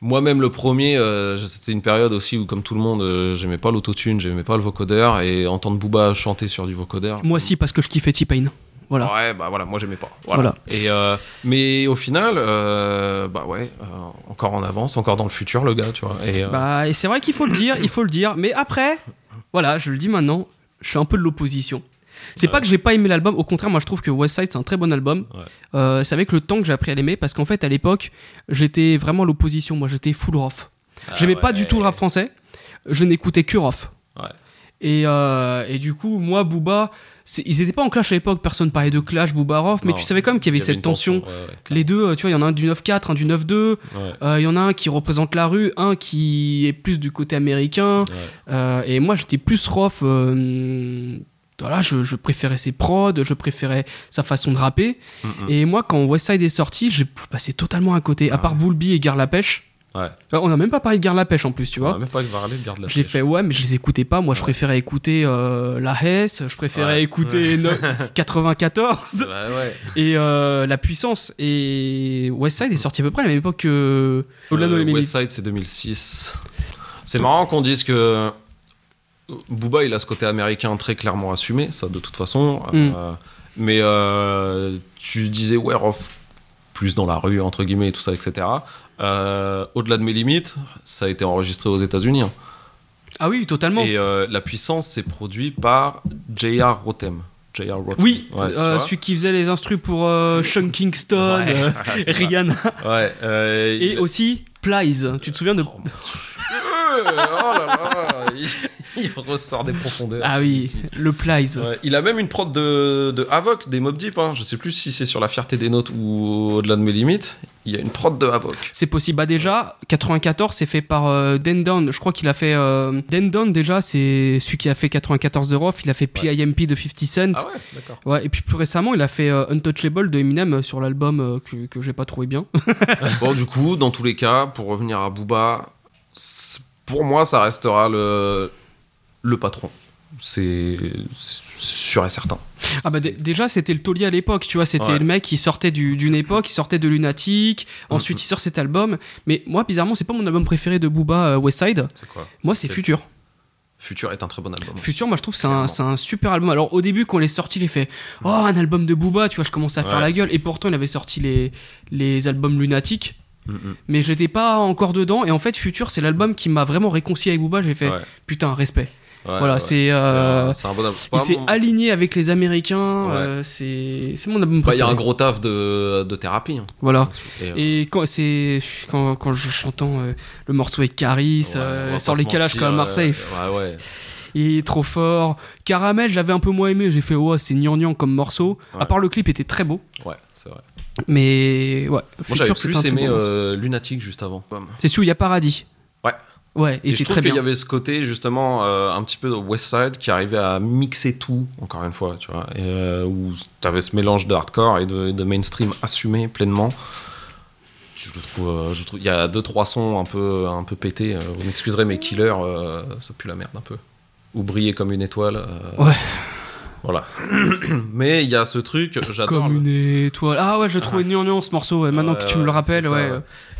moi-même, le premier, euh, c'était une période aussi où, comme tout le monde, euh, j'aimais pas l'autotune, j'aimais pas le vocodeur. Et entendre Booba chanter sur du vocodeur. Moi aussi, parce que je kiffais T-Pain. Voilà. Ouais, bah voilà, moi j'aimais pas. Voilà. Voilà. Et euh, mais au final, euh, bah ouais, euh, encore en avance, encore dans le futur, le gars, tu vois. Et, Bah, et c'est vrai qu'il faut le dire, il faut le dire. Mais après, voilà, je le dis maintenant, je suis un peu de l'opposition. C'est pas que j'ai pas aimé l'album, au contraire, moi je trouve que West Side c'est un très bon album. Ouais. Euh, c'est avec le temps que j'ai appris à l'aimer parce qu'en fait à l'époque j'étais vraiment à l'opposition, moi j'étais full rough. ah J'aimais pas du tout le rap français, je n'écoutais que rough. Et, euh, et du coup, moi, Booba, ils étaient pas en clash à l'époque, personne parlait de clash, Booba Roth, mais Non, tu savais quand même qu'il y avait cette tension. ouais, ouais, Les deux, tu vois, il y en a un du 9-4, un du 9-2, ouais. euh, il y en a un qui représente la rue, un qui est plus du côté américain. Euh, et moi, j'étais plus rough. euh, voilà, je, je préférais ses prods, je préférais sa façon de rapper. Mm, mm. Et moi, quand Westside est sorti, j'ai passé totalement à côté. À Ah. part Boulby et Gare la Pêche. Ouais. Euh, on n'a même pas parlé de Gare la Pêche en plus, tu On vois. a même pas parlé de garde la J'ai pêche. fait ouais, mais je les écoutais pas. Moi, je préférais écouter euh, La Hesse, je préférais Ouais. écouter no- 94 Ouais, ouais. et euh, La Puissance. Et Westside est sorti à peu près à la même époque que Au-delà de Euh, limites. West Side, c'est 2006. C'est marrant qu'on dise que Booba, il a ce côté américain très clairement assumé, ça de toute façon. Mm. Mais tu disais, ouais, Rof, plus dans la rue, entre guillemets, et tout ça, etc. Euh, Au-delà de mes limites, ça a été enregistré aux États-Unis. hein. Ah oui, totalement. Et euh, La Puissance, c'est produit par J.R. Rotem. J.R. Rotem. Oui, Ouais, tu euh, vois celui qui faisait les instrus pour euh, Sean Kingston, Ouais, euh, c'est ça. Rihanna. Ouais, euh, Et il- aussi Plies. Tu te souviens de. Oh, mon Dieu. Oh là là, il, il ressort des profondeurs. Ah oui, le Plies. Ouais, il a même une prod de, de Havoc, des Mob Deep. Hein. Je sais plus si c'est sur la fierté des notes ou au-delà de mes limites. Il y a une prod de Havoc. C'est possible. Bah déjà, 94, c'est fait par euh, Dan Down. Je crois qu'il a fait... Euh, Dan Down, déjà, c'est celui qui a fait 94 de Roth. Il a fait PIMP de 50 Cent. Ah ouais, d'accord. Ouais, et puis plus récemment, il a fait euh, Untouchable de Eminem euh, sur l'album euh, que, que j'ai pas trouvé bien. bon, du coup, dans tous les cas, pour revenir à Booba, c'est- pour moi, ça restera le, le patron. c'est sûr et certain. Ah bah dé- déjà c'était le taulier à l'époque, tu vois, c'était Ouais. le mec qui sortait du- d'une époque, qui sortait de Lunatic, ensuite Mhm. il sort cet album, mais moi bizarrement c'est pas mon album préféré de Booba euh, Westside, C'est quoi? Moi c'est Future. Future est un très bon album. Future moi je trouve que c'est un, un super album. Alors au début quand il est sorti il est fait oh un album de Booba, tu vois je commençais à faire la gueule et pourtant il avait sorti les, les albums Lunatic, Mais j'étais pas encore dedans et en fait Future c'est l'album qui m'a vraiment réconcilié avec Booba, j'ai fait Ouais. putain respect. Ouais, Voilà, ouais. c'est, euh, un- c'est un bon album. C'est Il pas s'est mon- aligné avec les Américains, euh, c'est c'est mon album Il y a un gros taf de, de thérapie. hein. Voilà. Et, euh, Et quand c'est quand, quand je euh, le morceau avec Caris, euh, sans les calages comme à Marseille, euh, Ouais, ouais. il est trop fort. Caramel, j'avais un peu moins aimé, j'ai fait ouais, c'est gnangnan comme morceau. Ouais. À part le clip était très beau, Ouais, c'est vrai. Mais ouais, Moi, j'avais plus aimé euh, Lunatic juste avant. C'est celui où il y a Paradis. Ouais. Ouais, Et il je trouve qu'il y avait ce côté justement euh, un petit peu de West Side qui arrivait à mixer tout, encore une fois, tu vois, et, euh, où tu avais ce mélange de hardcore et de, de mainstream assumé pleinement. Je le trouve, euh, je trouve, il y a deux trois sons un peu, un peu pétés. vous m'excuserez, mais Killer, ça pue la merde un peu. Ou briller comme une étoile. Ouais. Voilà. mais il y a ce truc, j'adore. Comme le- une étoile. Ah ouais, je trouvais gnangnan ce morceau. ouais, Maintenant que tu me le rappelles, ouais.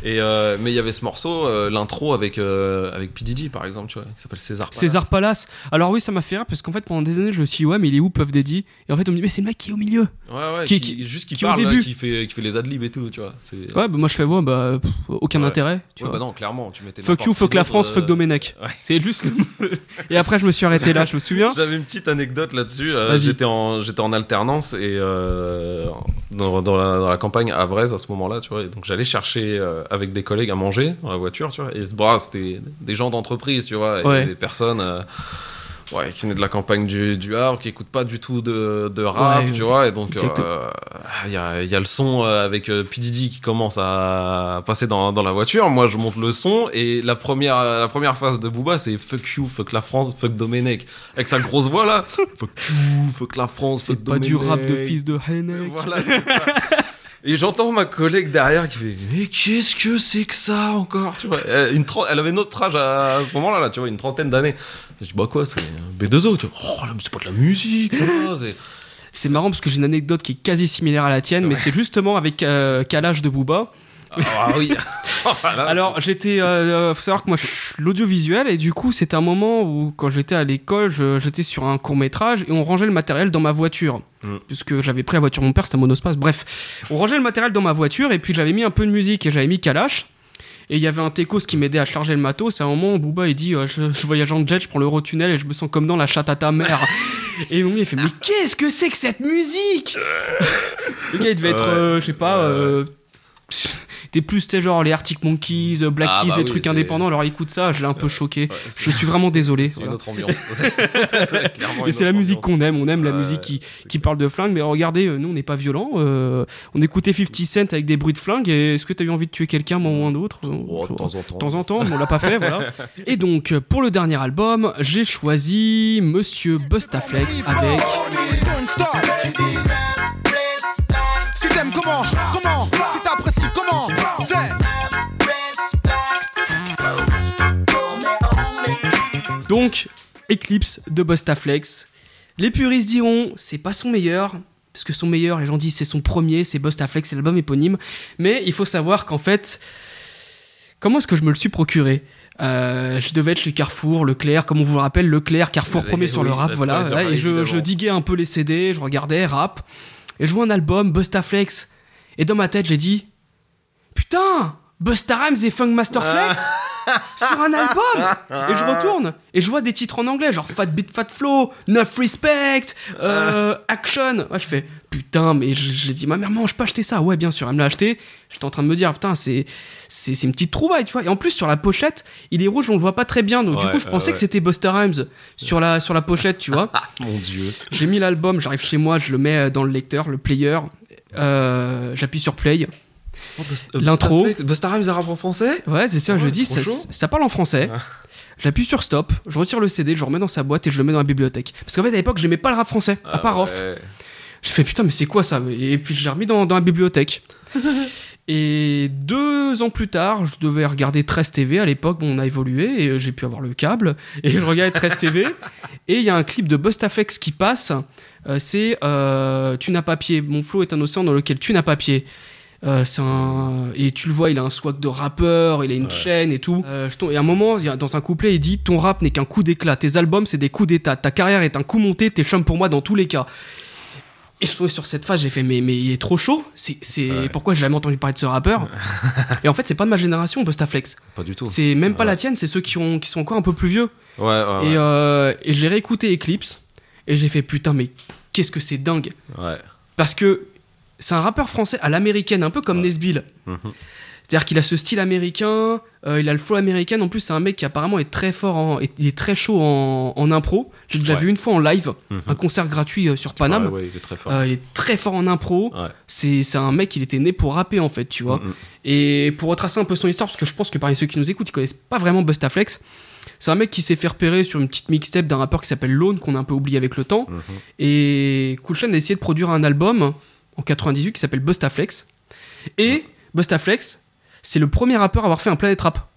Et euh, mais il y avait ce morceau, euh, l'intro avec euh, avec P Diddy par exemple, tu vois, qui s'appelle César. Palace. César Palace. Alors oui, ça m'a fait rire parce qu'en fait pendant des années je me suis dit ouais mais il est où Puff Daddy? Et en fait on me dit mais c'est le mec qui est au milieu. Ouais ouais. Qui- Qui, qui- juste qui, qui parle, là, début. qui fait qui fait les adlibs et tout, tu vois. Ouais, bah moi je fais ouais bah pff, aucun Ouais. intérêt. Tu Ouais, vois. bah non, clairement, tu mettais. fuck you, fuck la France, euh, fuck Domenech. ouais. C'est juste. le- Et après je me suis arrêté là, je me souviens. J'avais une petite anecdote là-dessus. euh, j'étais en j'étais en alternance et euh, dans, dans la, dans la campagne à ce moment-là, tu vois. Et donc j'allais chercher euh, avec des collègues à manger dans la voiture, tu vois. Et ce bras, c'était des gens d'entreprise, tu vois, et Ouais. des personnes. euh, Ouais, qui venaient de la campagne du, du Havre, qui écoutent pas du tout de, de rap, Ouais, tu vois, et donc euh, il y, a, il y a le son euh, avec P Diddy qui commence à passer dans, dans la voiture. Moi, je monte le son et la première la première phase de Booba, c'est fuck you, fuck la France, fuck Domenech, avec sa grosse voix là, fuck you, fuck la France, fuck C'est pas du rap de fils de Hennek. Voilà. Et j'entends ma collègue derrière qui fait Mais qu'est-ce que c'est que ça encore? Tu vois, elle, une elle avait notre âge à, à ce moment-là, là, tu vois, une trentaine d'années. Je dis Bah quoi, c'est un B2O tu vois. Oh, c'est pas de la musique. c'est- marrant parce que j'ai une anecdote qui est quasi similaire à la tienne, mais c'est justement avec euh, Calage de Booba. Ah oui. Voilà. Alors j'étais, euh, faut savoir que moi je suis l'audiovisuel et du coup c'était un moment où quand j'étais à l'école, j'étais sur un court métrage et on rangeait le matériel dans ma voiture, Mm. puisque j'avais pris la voiture de mon père, c'était un monospace. Bref, on rangeait le matériel dans ma voiture et puis j'avais mis un peu de musique et j'avais mis Kalash. Et il y avait un Tecos qui m'aidait à charger le matos. C'est un moment où Booba il dit euh, je, je voyage en jet, je prends l'Eurotunnel et je me sens comme dans la chatte à ta mère. et mon il fait Mais qu'est-ce que c'est que cette musique? Le gars il devait être, Ouais. euh, je sais pas, euh, T'es plus, tu sais, genre les Arctic Monkeys, euh, Black Ah, Keys, bah les oui, trucs indépendants. Alors écoute ça, je l'ai un peu choqué. Ouais, Je suis vraiment désolé. C'est une autre ambiance. Et c'est la musique qu'on aime, on aime la musique qui, qui parle de flingue, mais regardez, euh, nous on n'est pas violents, euh, on écoutait 50 Cent avec des bruits de flingue, et est-ce que t'as eu envie de tuer quelqu'un un moment ou un autre Oh, de temps en temps. De temps en temps, mais on l'a pas fait, voilà. Et donc, pour le dernier album, j'ai choisi Monsieur Bustaflex avec... Donc, Eclipse de Bustaflex. Les puristes diront, c'est pas son meilleur, parce que son meilleur, les gens disent c'est son premier, c'est Bustaflex, c'est l'album éponyme. Mais il faut savoir qu'en fait, comment est-ce que je me le suis procuré? Euh, je devais être chez Carrefour, Leclerc, comme on vous le rappelle, Leclerc, Carrefour Oui, premier sur le rap, voilà. et je, diguais un peu les CD, je regardais, rap, et je vois un album, Bustaflex. Et dans ma tête, j'ai dit, putain, Busta Rhymes et Funk Master Flex sur un album. Et je retourne et je vois des titres en anglais genre Fat Beat Fat Flow Nuff Respect euh, Action. Ouais, je fais putain mais je- j'ai dit ma mère mange pas acheter ça. Ouais bien sûr elle me l'a acheté. J'étais en train de me dire putain c'est une petite trouvaille tu vois. Et en plus sur la pochette il est rouge on le voit pas très bien. Donc du coup je pensais que c'était Busta Rhymes sur la sur la pochette tu vois. Mon dieu. j'ai mis l'album j'arrive chez moi je le mets dans le lecteur le player euh, j'appuie sur play L'intro. Busta Flex- Busta Rhymes, un rap en français Ouais, c'est ça, je Ouais, dis, trop ça, parle en français. Ah. J'appuie sur stop, je retire le CD, je le remets dans sa boîte et je le mets dans la bibliothèque. Parce qu'en fait, à l'époque, j'aimais pas le rap français, à Ah part off. J'ai fait putain, mais c'est quoi ça? Et puis je l'ai remis dans, dans la bibliothèque. et deux ans plus tard, je devais regarder 13 TV. À l'époque, bon, on a évolué et euh, j'ai pu avoir le câble. Et je regardais 13 TV. Et il y a un clip de Bustaflex qui passe. euh, c'est euh, Tu n'as pas pied. Mon flow est un océan dans lequel tu n'as pas pied. Euh, c'est un... Et tu le vois, il a un swag de rappeur, il a une chaîne et tout. Euh, je tombe- Et à un moment, dans un couplet, il dit Ton rap n'est qu'un coup d'éclat, tes albums, c'est des coups d'état, ta carrière est un coup monté, t'es chum pour moi dans tous les cas. Et je trouvais sur cette phase, j'ai fait Mais, mais il est trop chaud. C'est, c'est... Ouais. Pourquoi j'ai jamais entendu parler de ce rappeur Et en fait, c'est pas de ma génération, Bustaflex. Pas du tout. C'est même pas Ouais. la tienne, c'est ceux qui, ont, qui sont encore un peu plus vieux. Ouais, ouais, ouais. Et, euh, et j'ai réécouté Eclipse et j'ai fait putain, mais qu'est-ce que c'est dingue. Ouais. Parce que c'est un rappeur français à l'américaine, un peu comme Nesbill. Mhm. C'est-à-dire qu'il a ce style américain, euh, il a le flow américain. En plus, c'est un mec qui apparemment est très fort, en, il est très chaud en, en impro. J'ai déjà Ouais. vu une fois en live, Mhm. un concert gratuit euh, sur Paname. Ouais, ouais, il est très fort. Euh, il est très fort en impro. Ouais. C'est un mec, il était né pour rapper en fait, tu vois. Mhm. Et pour retracer un peu son histoire, parce que je pense que parmi ceux qui nous écoutent, ils connaissent pas vraiment Bustaflex. C'est un mec qui s'est fait repérer sur une petite mixtape d'un rappeur qui s'appelle Lone, qu'on a un peu oublié avec le temps. Et Cool a essayé de produire un album en 98 qui s'appelle Bustaflex. Et Bustaflex, c'est le premier rappeur à avoir fait un Planet Rap.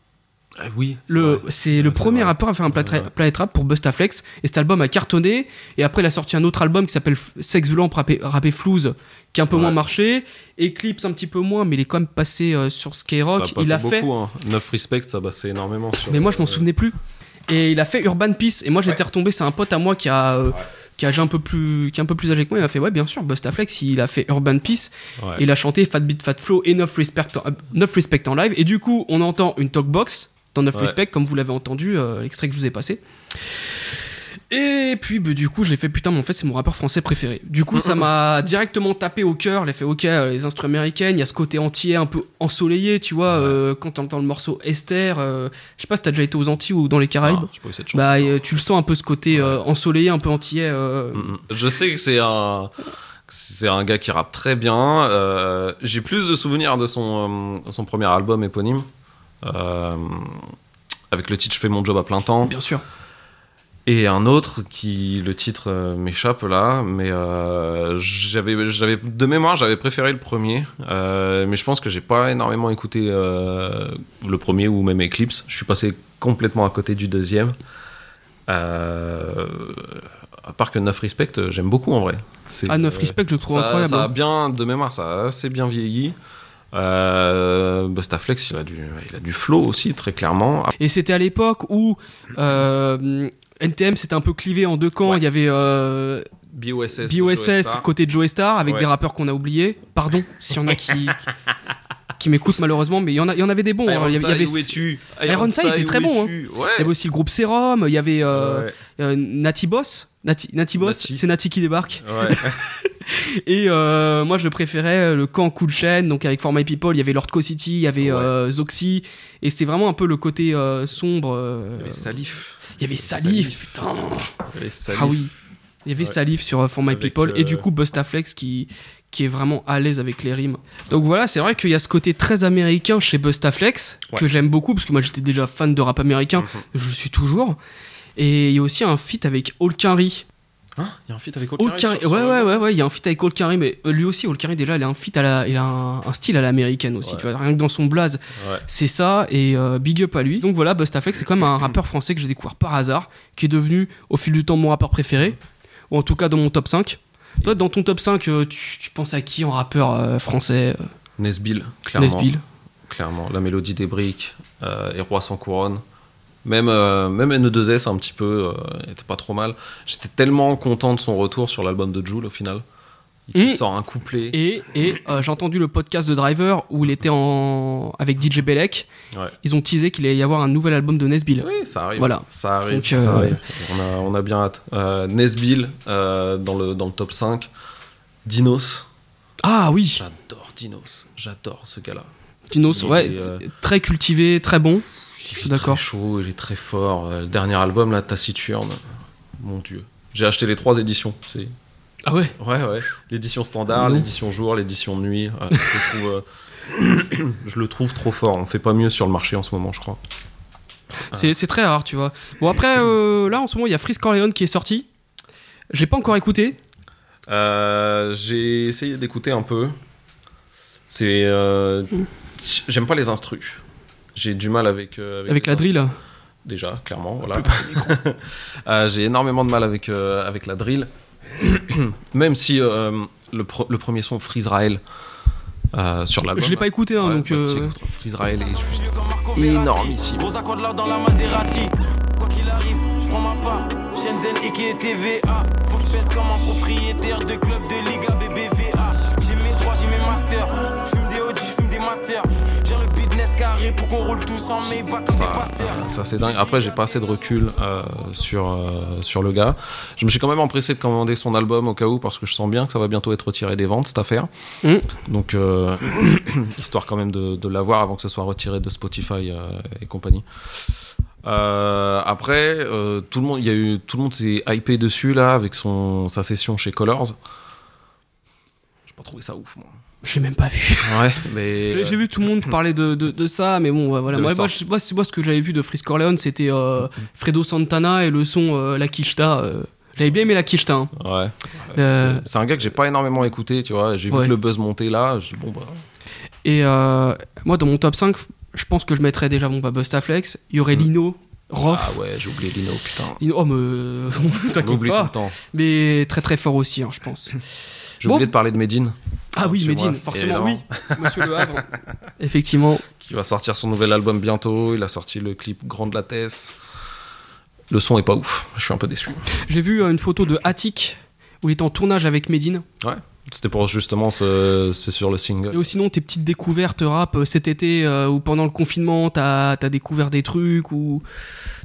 Ah oui. c'est Le, le c'est premier vrai. rappeur à faire un Planet, Ouais. Planet Rap pour Bustaflex. Et cet album a cartonné. Et après, il a sorti un autre album qui s'appelle Sex Violent Rappé, Rappé Flouze, qui a un peu Ouais. moins marché. Eclipse un petit peu moins, mais il est quand même passé euh, sur Skyrock. Ça il a passait fait. beaucoup, hein. 9 Respect, ça passait énormément sur. Mais moi, je m'en souvenais plus. Et il a fait Urban Peace. Et moi, j'étais retombé. C'est un pote à moi qui a. euh, Qui, a un peu plus, qui est un peu plus âgé que moi, il m'a fait Ouais, bien sûr, Bustaflex, il a fait Urban Peace. Ouais. Il a chanté Fat Beat Fat Flow et 9 Respect, en- 9 Respect en live. Et du coup, on entend une talkbox dans 9 Ouais. Respect, comme vous l'avez entendu, euh, l'extrait que je vous ai passé. Et puis, bah, du coup, je l'ai fait putain, mais en fait, c'est mon rappeur français préféré. Du coup, ça m'a directement tapé au cœur. J'ai fait ok, euh, les instruments américaines, il y a ce côté entier un peu ensoleillé, tu vois, euh, quand t'entends le morceau Esther. euh, je sais pas si t'as déjà été aux Antilles ou dans les Caraïbes. Ah, pas eu cette chance. Bah, euh, tu le sens un peu ce côté euh, ensoleillé, un peu antillais. Mm, mm. Je sais que c'est un. C'est un gars qui rappe très bien. J'ai plus de souvenirs de son, son premier album éponyme. avec le titre Je fais mon job à plein temps. Bien sûr. Et un autre qui, le titre euh, m'échappe là, mais euh, j'avais, j'avais, de mémoire, j'avais préféré le premier, euh, mais je pense que j'ai pas énormément écouté euh, le premier ou même Eclipse. Je suis passé complètement à côté du deuxième. À part que 9 Respect, j'aime beaucoup en vrai. C'est, Ah, 9 euh, Respect, je trouve ça, incroyable. Ça a hein. bien, de mémoire, ça a assez bien vieilli. Euh, Bustaflex, il a, du, il a du flow aussi, très clairement. Et c'était à l'époque où euh, NTM s'était un peu clivé en deux camps. Ouais. Il y avait euh, BOSS. BOSS côté de Joe Star avec Ouais. des rappeurs qu'on a oubliés. Pardon s'il y en a qui, qui m'écoutent malheureusement, mais il y en, a, il y en avait des bons. hein. Il y avait, il y avait- où es-tu? Ironside était très bon, hein. Ouais. il y avait aussi le groupe Serum, il y avait euh, Ouais. euh, Nati Boss. Nati, Nati Boss, Nati. c'est Nati qui débarque. Ouais. Et euh, moi, je préférais le camp Cool Chain, donc avec For My People, il y avait Lord Co City, il y avait Ouais. euh, Zoxy, et c'était vraiment un peu le côté sombre. Il y avait Salif. il y avait Salif, putain. Il y avait Salif. Ah oui. Il y avait. Salif sur For My Avec, People, et du coup Bustaflex qui, qui est vraiment à l'aise avec les rimes. Donc voilà, c'est vrai qu'il y a ce côté très américain chez Bustaflex, Ouais. que j'aime beaucoup, parce que moi j'étais déjà fan de rap américain, Mhm. je le suis toujours. Et il y a aussi un feat avec Carry. Hein? Il y a un feat avec Old Carry, ouais, ouais, ouais, ouais, il y a un feat avec Carry, mais euh, lui aussi, Carry, déjà, il a un feat à la, il a un, un style à l'américaine aussi, Ouais. tu vois, rien que dans son blaze, Ouais. c'est ça, et euh, big up à lui. Donc voilà, Bustaflex, c'est quand même un rappeur français que j'ai découvert par hasard, qui est devenu au fil du temps mon rappeur préféré, ou en tout cas dans mon top 5. Toi, dans ton top 5, euh, tu, tu penses à qui en rappeur euh, français euh, Nesbill, clairement. Nesbill Clairement. La mélodie des briques, euh, et Roi sans couronne. Même, euh, même NE2S, un petit peu, euh, était pas trop mal. J'étais tellement content de son retour sur l'album de Joule au final. Il sort un couplet. Et, et euh, j'ai entendu le podcast de Driver où il était en... avec DJ Belek. Ouais. Ils ont teasé qu'il allait y avoir un nouvel album de Nesbill. Oui, ça arrive. Voilà. Ça arrive. Donc, ça euh. On, a, on a bien hâte. Euh, Nesbill dans, le, dans le top 5. Dinos. Ah oui, J'adore Dinos. J'adore ce gars-là. Dinos, il ouais, est, euh, très cultivé, très bon. Il Je suis est d'accord. très chaud, il est très fort. Le dernier album, là, Taciturne. Mon dieu. J'ai acheté les trois éditions. C'est... Ah ouais Ouais, ouais. L'édition standard, l'édition jour, l'édition nuit. Euh, je, le trouve, euh, je le trouve trop fort. On fait pas mieux sur le marché en ce moment, je crois. C'est c'est très rare, tu vois. Bon, après, euh, là, en ce moment, il y a Freeze Corleone qui est sorti. J'ai pas encore écouté. Euh, j'ai essayé d'écouter un peu. C'est. euh, J'aime pas les instrus. J'ai du mal avec. euh, Avec la drill. déjà, clairement. Voilà. Euh, j'ai énormément de mal avec, euh, avec la drill. Même si euh, le, pro- le premier son, Freezerael, euh, sur l'album. Je l'ai pas écouté, hein, Ouais, donc. bah, euh, écoute, Freezerael est juste énormissime. Gros accord là dans la Maserati. Quoi qu'il arrive, je prends ma part. Shenzhen, Ike, TVA. Faut que je pèse comme un propriétaire de club de Liga BBVA. Pour qu'on roule tous en Maybach comme des pasteurs. Ça c'est dingue. Après j'ai pas assez de recul euh, sur, euh, sur le gars. Je me suis quand même empressé de commander son album au cas où parce que je sens bien que ça va bientôt être retiré des ventes cette affaire. Mm. Donc euh, histoire quand même de, de l'avoir avant que ce soit retiré de Spotify euh, et compagnie. Euh, après euh, tout le monde il y a eu tout le monde s'est hypé dessus là avec son sa session chez Colors. J'ai pas trouvé ça ouf moi. J'ai même pas vu. Ouais mais J'ai vu tout le monde parler de, de, de ça, mais bon, ouais, voilà. Moi, ça. moi, je- moi, c'est- moi, ce que j'avais vu de Frisk Corleone, c'était euh, Fredo Santana et le son euh, La Quicheta. euh. J'avais bien aimé La Quicheta. hein. Ouais. Euh, C'est- un gars que j'ai pas énormément écouté, tu vois. J'ai vu que le buzz monter là. Je dis bon bah. Et euh, moi, dans mon top 5, je pense que je mettrais déjà bon, bah, Bustaflex. Il y aurait Lino, Rof. Ah ouais, j'ai oublié Lino, putain. Lino- oh, mais. T'inquiète l'oublie tout pas. le temps. Mais très très fort aussi, hein, je pense. J'ai Bon. oublié de parler de Medine. Ah oui, Medine, forcément, oui. Monsieur Le Havre. Effectivement. Qui va sortir son nouvel album bientôt. Il a sorti le clip Grande Lattès. Le son est pas ouf. Je suis un peu déçu. J'ai vu euh, une photo de Attic où il est en tournage avec Medine. Ouais. C'était pour justement ce, c'est sur le single. Et sinon, tes petites découvertes rap euh, cet été euh, ou pendant le confinement, t'as as découvert des trucs ou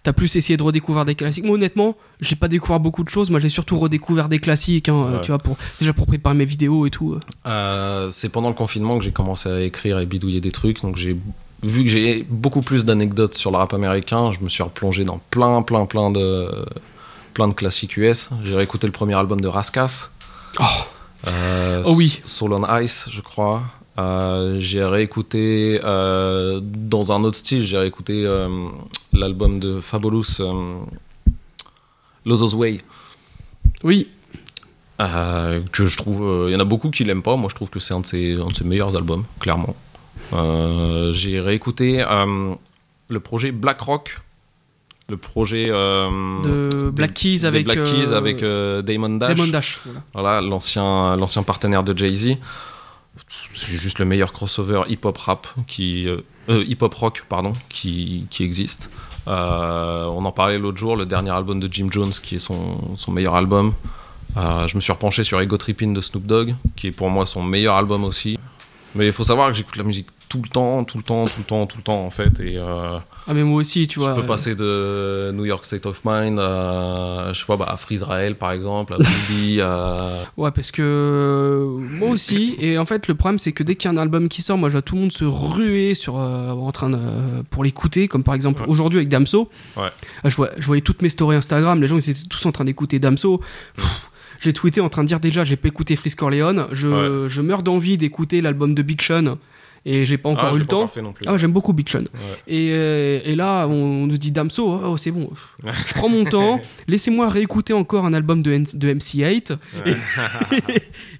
t'as plus essayé de redécouvrir des classiques? Moi, honnêtement, j'ai pas découvert beaucoup de choses. Moi, j'ai surtout redécouvert des classiques, hein, Ouais. tu vois, pour, déjà pour préparer mes vidéos et tout. euh. C'est pendant le confinement que j'ai commencé à écrire et bidouiller des trucs. Donc j'ai vu que j'ai beaucoup plus d'anecdotes sur le rap américain. Je me suis replongé dans plein, plein, plein de plein de classiques US. J'ai réécouté le premier album de Raskas. Euh, Oh oui. Soul on Ice, je crois. Euh, j'ai réécouté euh, dans un autre style. J'ai réécouté euh, l'album de Fabulous, euh, Lozos Way. Oui. Euh, que je trouve, euh, il y en a beaucoup qui l'aiment pas. Moi, je trouve que c'est un de ses, un de ses meilleurs albums, clairement. Euh, j'ai réécouté euh, le projet Black Rock, le projet euh, De Black Keys des avec, Black Keys euh, avec euh, Damon Dash. Damon Dash, voilà. L'ancien, l'ancien partenaire de Jay Z. C'est juste le meilleur crossover hip-hop rap qui, euh, hip-hop rock pardon, qui, qui existe. On en parlait l'autre jour, le dernier album de Jim Jones qui est son, son meilleur album. Je me suis repenché sur Ego Trippin de Snoop Dogg, qui est pour moi son meilleur album aussi. Mais il faut savoir que j'écoute la musique tout le temps, tout le temps, tout le temps, tout le temps en fait. Et euh, Ah, mais moi aussi, tu vois. je peux euh, passer de New York State of Mind à, je sais pas, bah, à Free Israel par exemple, à Boogie, à. Ouais, parce que euh, moi aussi. Et en fait, le problème, c'est que dès qu'il y a un album qui sort, moi, je vois tout le monde se ruer sur, euh, en train de, pour l'écouter. Comme par exemple aujourd'hui avec Damso. Ouais. Ah, Je, vois- je voyais toutes mes stories Instagram. Les gens, ils étaient tous en train d'écouter Damso. Pff, J'ai tweeté en train de dire déjà, j'ai pas écouté Frisk Corleone. Je, je meurs d'envie d'écouter l'album de Big Sean. Et j'ai pas encore Ah, je eu le temps. encore. Ah, j'aime beaucoup Big Sean. Ouais. Et, euh, et là, on nous dit Damso, oh, c'est bon. Je prends mon temps, laissez-moi réécouter encore un album de, N- de MC8. Et,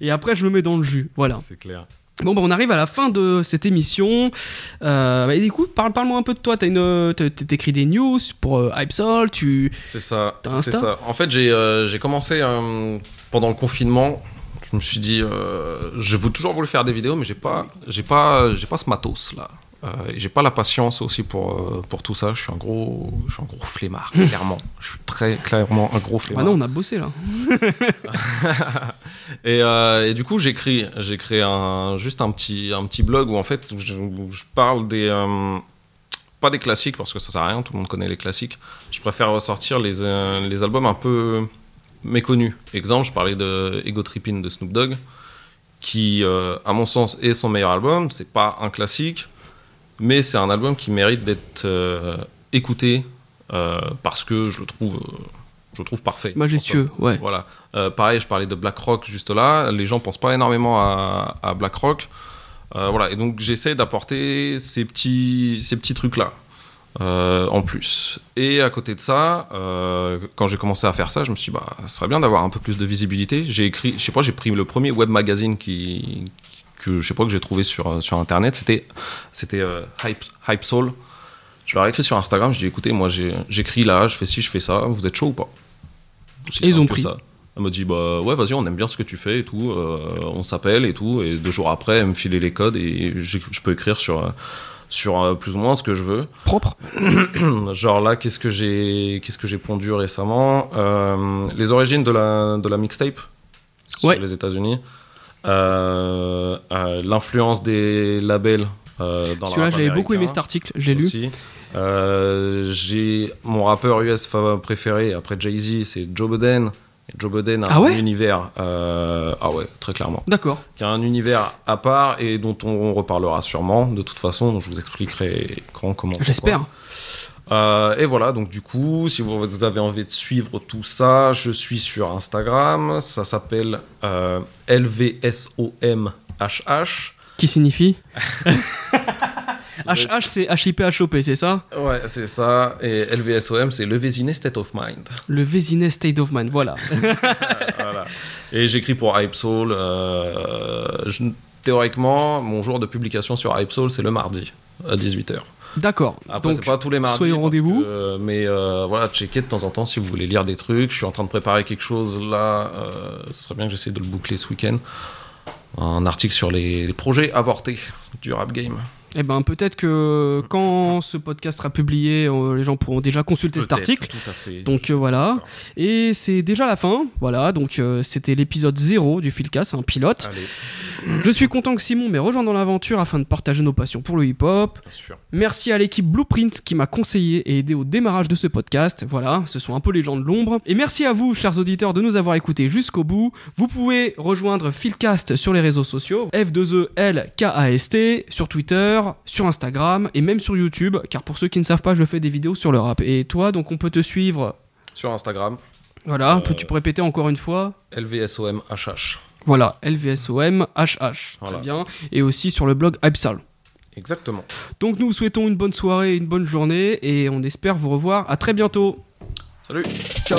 et après, je me mets dans le jus. Voilà. C'est clair. Bon, bah, on arrive à la fin de cette émission. Euh, bah, et du coup, parle, parle-moi un peu de toi. T'as une, t'as- t'écris des news pour euh, Hypesol, tu. C'est ça. C'est ça. En fait, j'ai euh, j'ai commencé euh, pendant le confinement. Je me suis dit, euh, je veux toujours voulu faire des vidéos, mais j'ai pas, j'ai pas, j'ai pas ce matos là. Euh, j'ai pas la patience aussi pour, euh, pour tout ça. Je suis un gros, je suis un gros flemmard, clairement. Je suis très clairement un gros Ah flemmard. non, on a bossé là. et, euh, et du coup, j'écris, j'ai créé un, juste un petit, un petit blog où en fait, je, parle des, pas des classiques parce que ça sert à rien, tout le monde connaît les classiques. Je préfère ressortir les, les albums un peu méconnus. Exemple, je parlais de Ego Trippin de Snoop Dogg, qui, euh, à mon sens, est son meilleur album. C'est pas un classique, mais c'est un album qui mérite d'être euh, écouté euh, parce que je le trouve. je le trouve parfait. Majestueux, ouais. Voilà. Pareil, je parlais de Black Rock juste là. Les gens pensent pas énormément à, à Black Rock. Voilà. Et donc j'essaie d'apporter ces petits, ces petits trucs là. en plus. Et à côté de ça, euh, quand j'ai commencé à faire ça, je me suis dit, bah, ça serait bien d'avoir un peu plus de visibilité. J'ai écrit, je sais pas, j'ai pris le premier web magazine qui, que je sais pas que j'ai trouvé sur, sur internet. C'était, c'était euh, Hype, Hype Soul Je leur ai écrit sur Instagram, je dis écoutez, moi j'écris là, je fais ci, je fais ça, vous êtes chaud ou pas? Et ils ont pris. ça. Elle m'a dit bah ouais vas-y on aime bien ce que tu fais et tout, euh, on s'appelle et tout et deux jours après elle me filait les codes et je peux écrire sur euh, sur euh, plus ou moins ce que je veux. Propre. Genre là qu'est-ce que j'ai qu'est-ce que j'ai pondu récemment Euh, Les origines de la de la mixtape sur Ouais. les États-Unis, Euh, l'influence des labels. Celui-là, j'avais beaucoup aimé cet article, j'ai lu. j'ai mon rappeur US préféré après Jay-Z, c'est Joe Budden. Joe Budden a Ah un univers, euh, ah ouais, très clairement, D'accord. qui a un univers à part et dont on reparlera sûrement de toute façon. Donc je vous expliquerai quand, comment. J'espère. Euh, et voilà, donc du coup, si vous avez envie de suivre tout ça, je suis sur Instagram. Ça s'appelle euh, LVSOMHH. Qui signifie? HH, c'est HIP-HOP, c'est ça? Ouais, c'est ça. Et LVSOM, c'est le Vésiné State of Mind. Le Vésinet State of Mind, voilà. Voilà. Et j'écris pour Hype Soul. euh, je- théoriquement, mon jour de publication sur Hype Soul, c'est le mardi à 18h. D'accord. Après, c'est pas tous les mardis. soyez au rendez-vous. euh, mais euh, voilà, checkez de temps en temps si vous voulez lire des trucs. Je suis en train de préparer quelque chose là. euh, ce serait bien que j'essaie de le boucler ce week-end. Un article sur les, les projets avortés du rap game. Eh ben, peut-être que quand ce podcast sera publié, euh, les gens pourront déjà consulter cet article. Tout à fait. Donc euh, voilà. Et c'est déjà la fin. Voilà. Donc euh, c'était l'épisode 0 du Philcast, un pilote. Allez, Je suis content que Simon m'ait rejoint dans l'aventure afin de partager nos passions pour le hip-hop. Merci à l'équipe Blueprint qui m'a conseillé et aidé au démarrage de ce podcast. Voilà, ce sont un peu les gens de l'ombre. Et merci à vous, chers auditeurs, de nous avoir écoutés jusqu'au bout. Vous pouvez rejoindre Philcast sur les réseaux sociaux, F2ELKAST, sur Twitter, sur Instagram et même sur YouTube, car pour ceux qui ne savent pas, je fais des vidéos sur le rap. Et toi, donc on peut te suivre. Sur Instagram, Voilà, Euh, peux-tu répéter encore une fois LVSOMHH. Voilà, LVSOM HH. Voilà. Très bien. Et aussi sur le blog Hypsal. Exactement. Donc nous vous souhaitons une bonne soirée une bonne journée et on espère vous revoir à très bientôt. Salut. Ciao.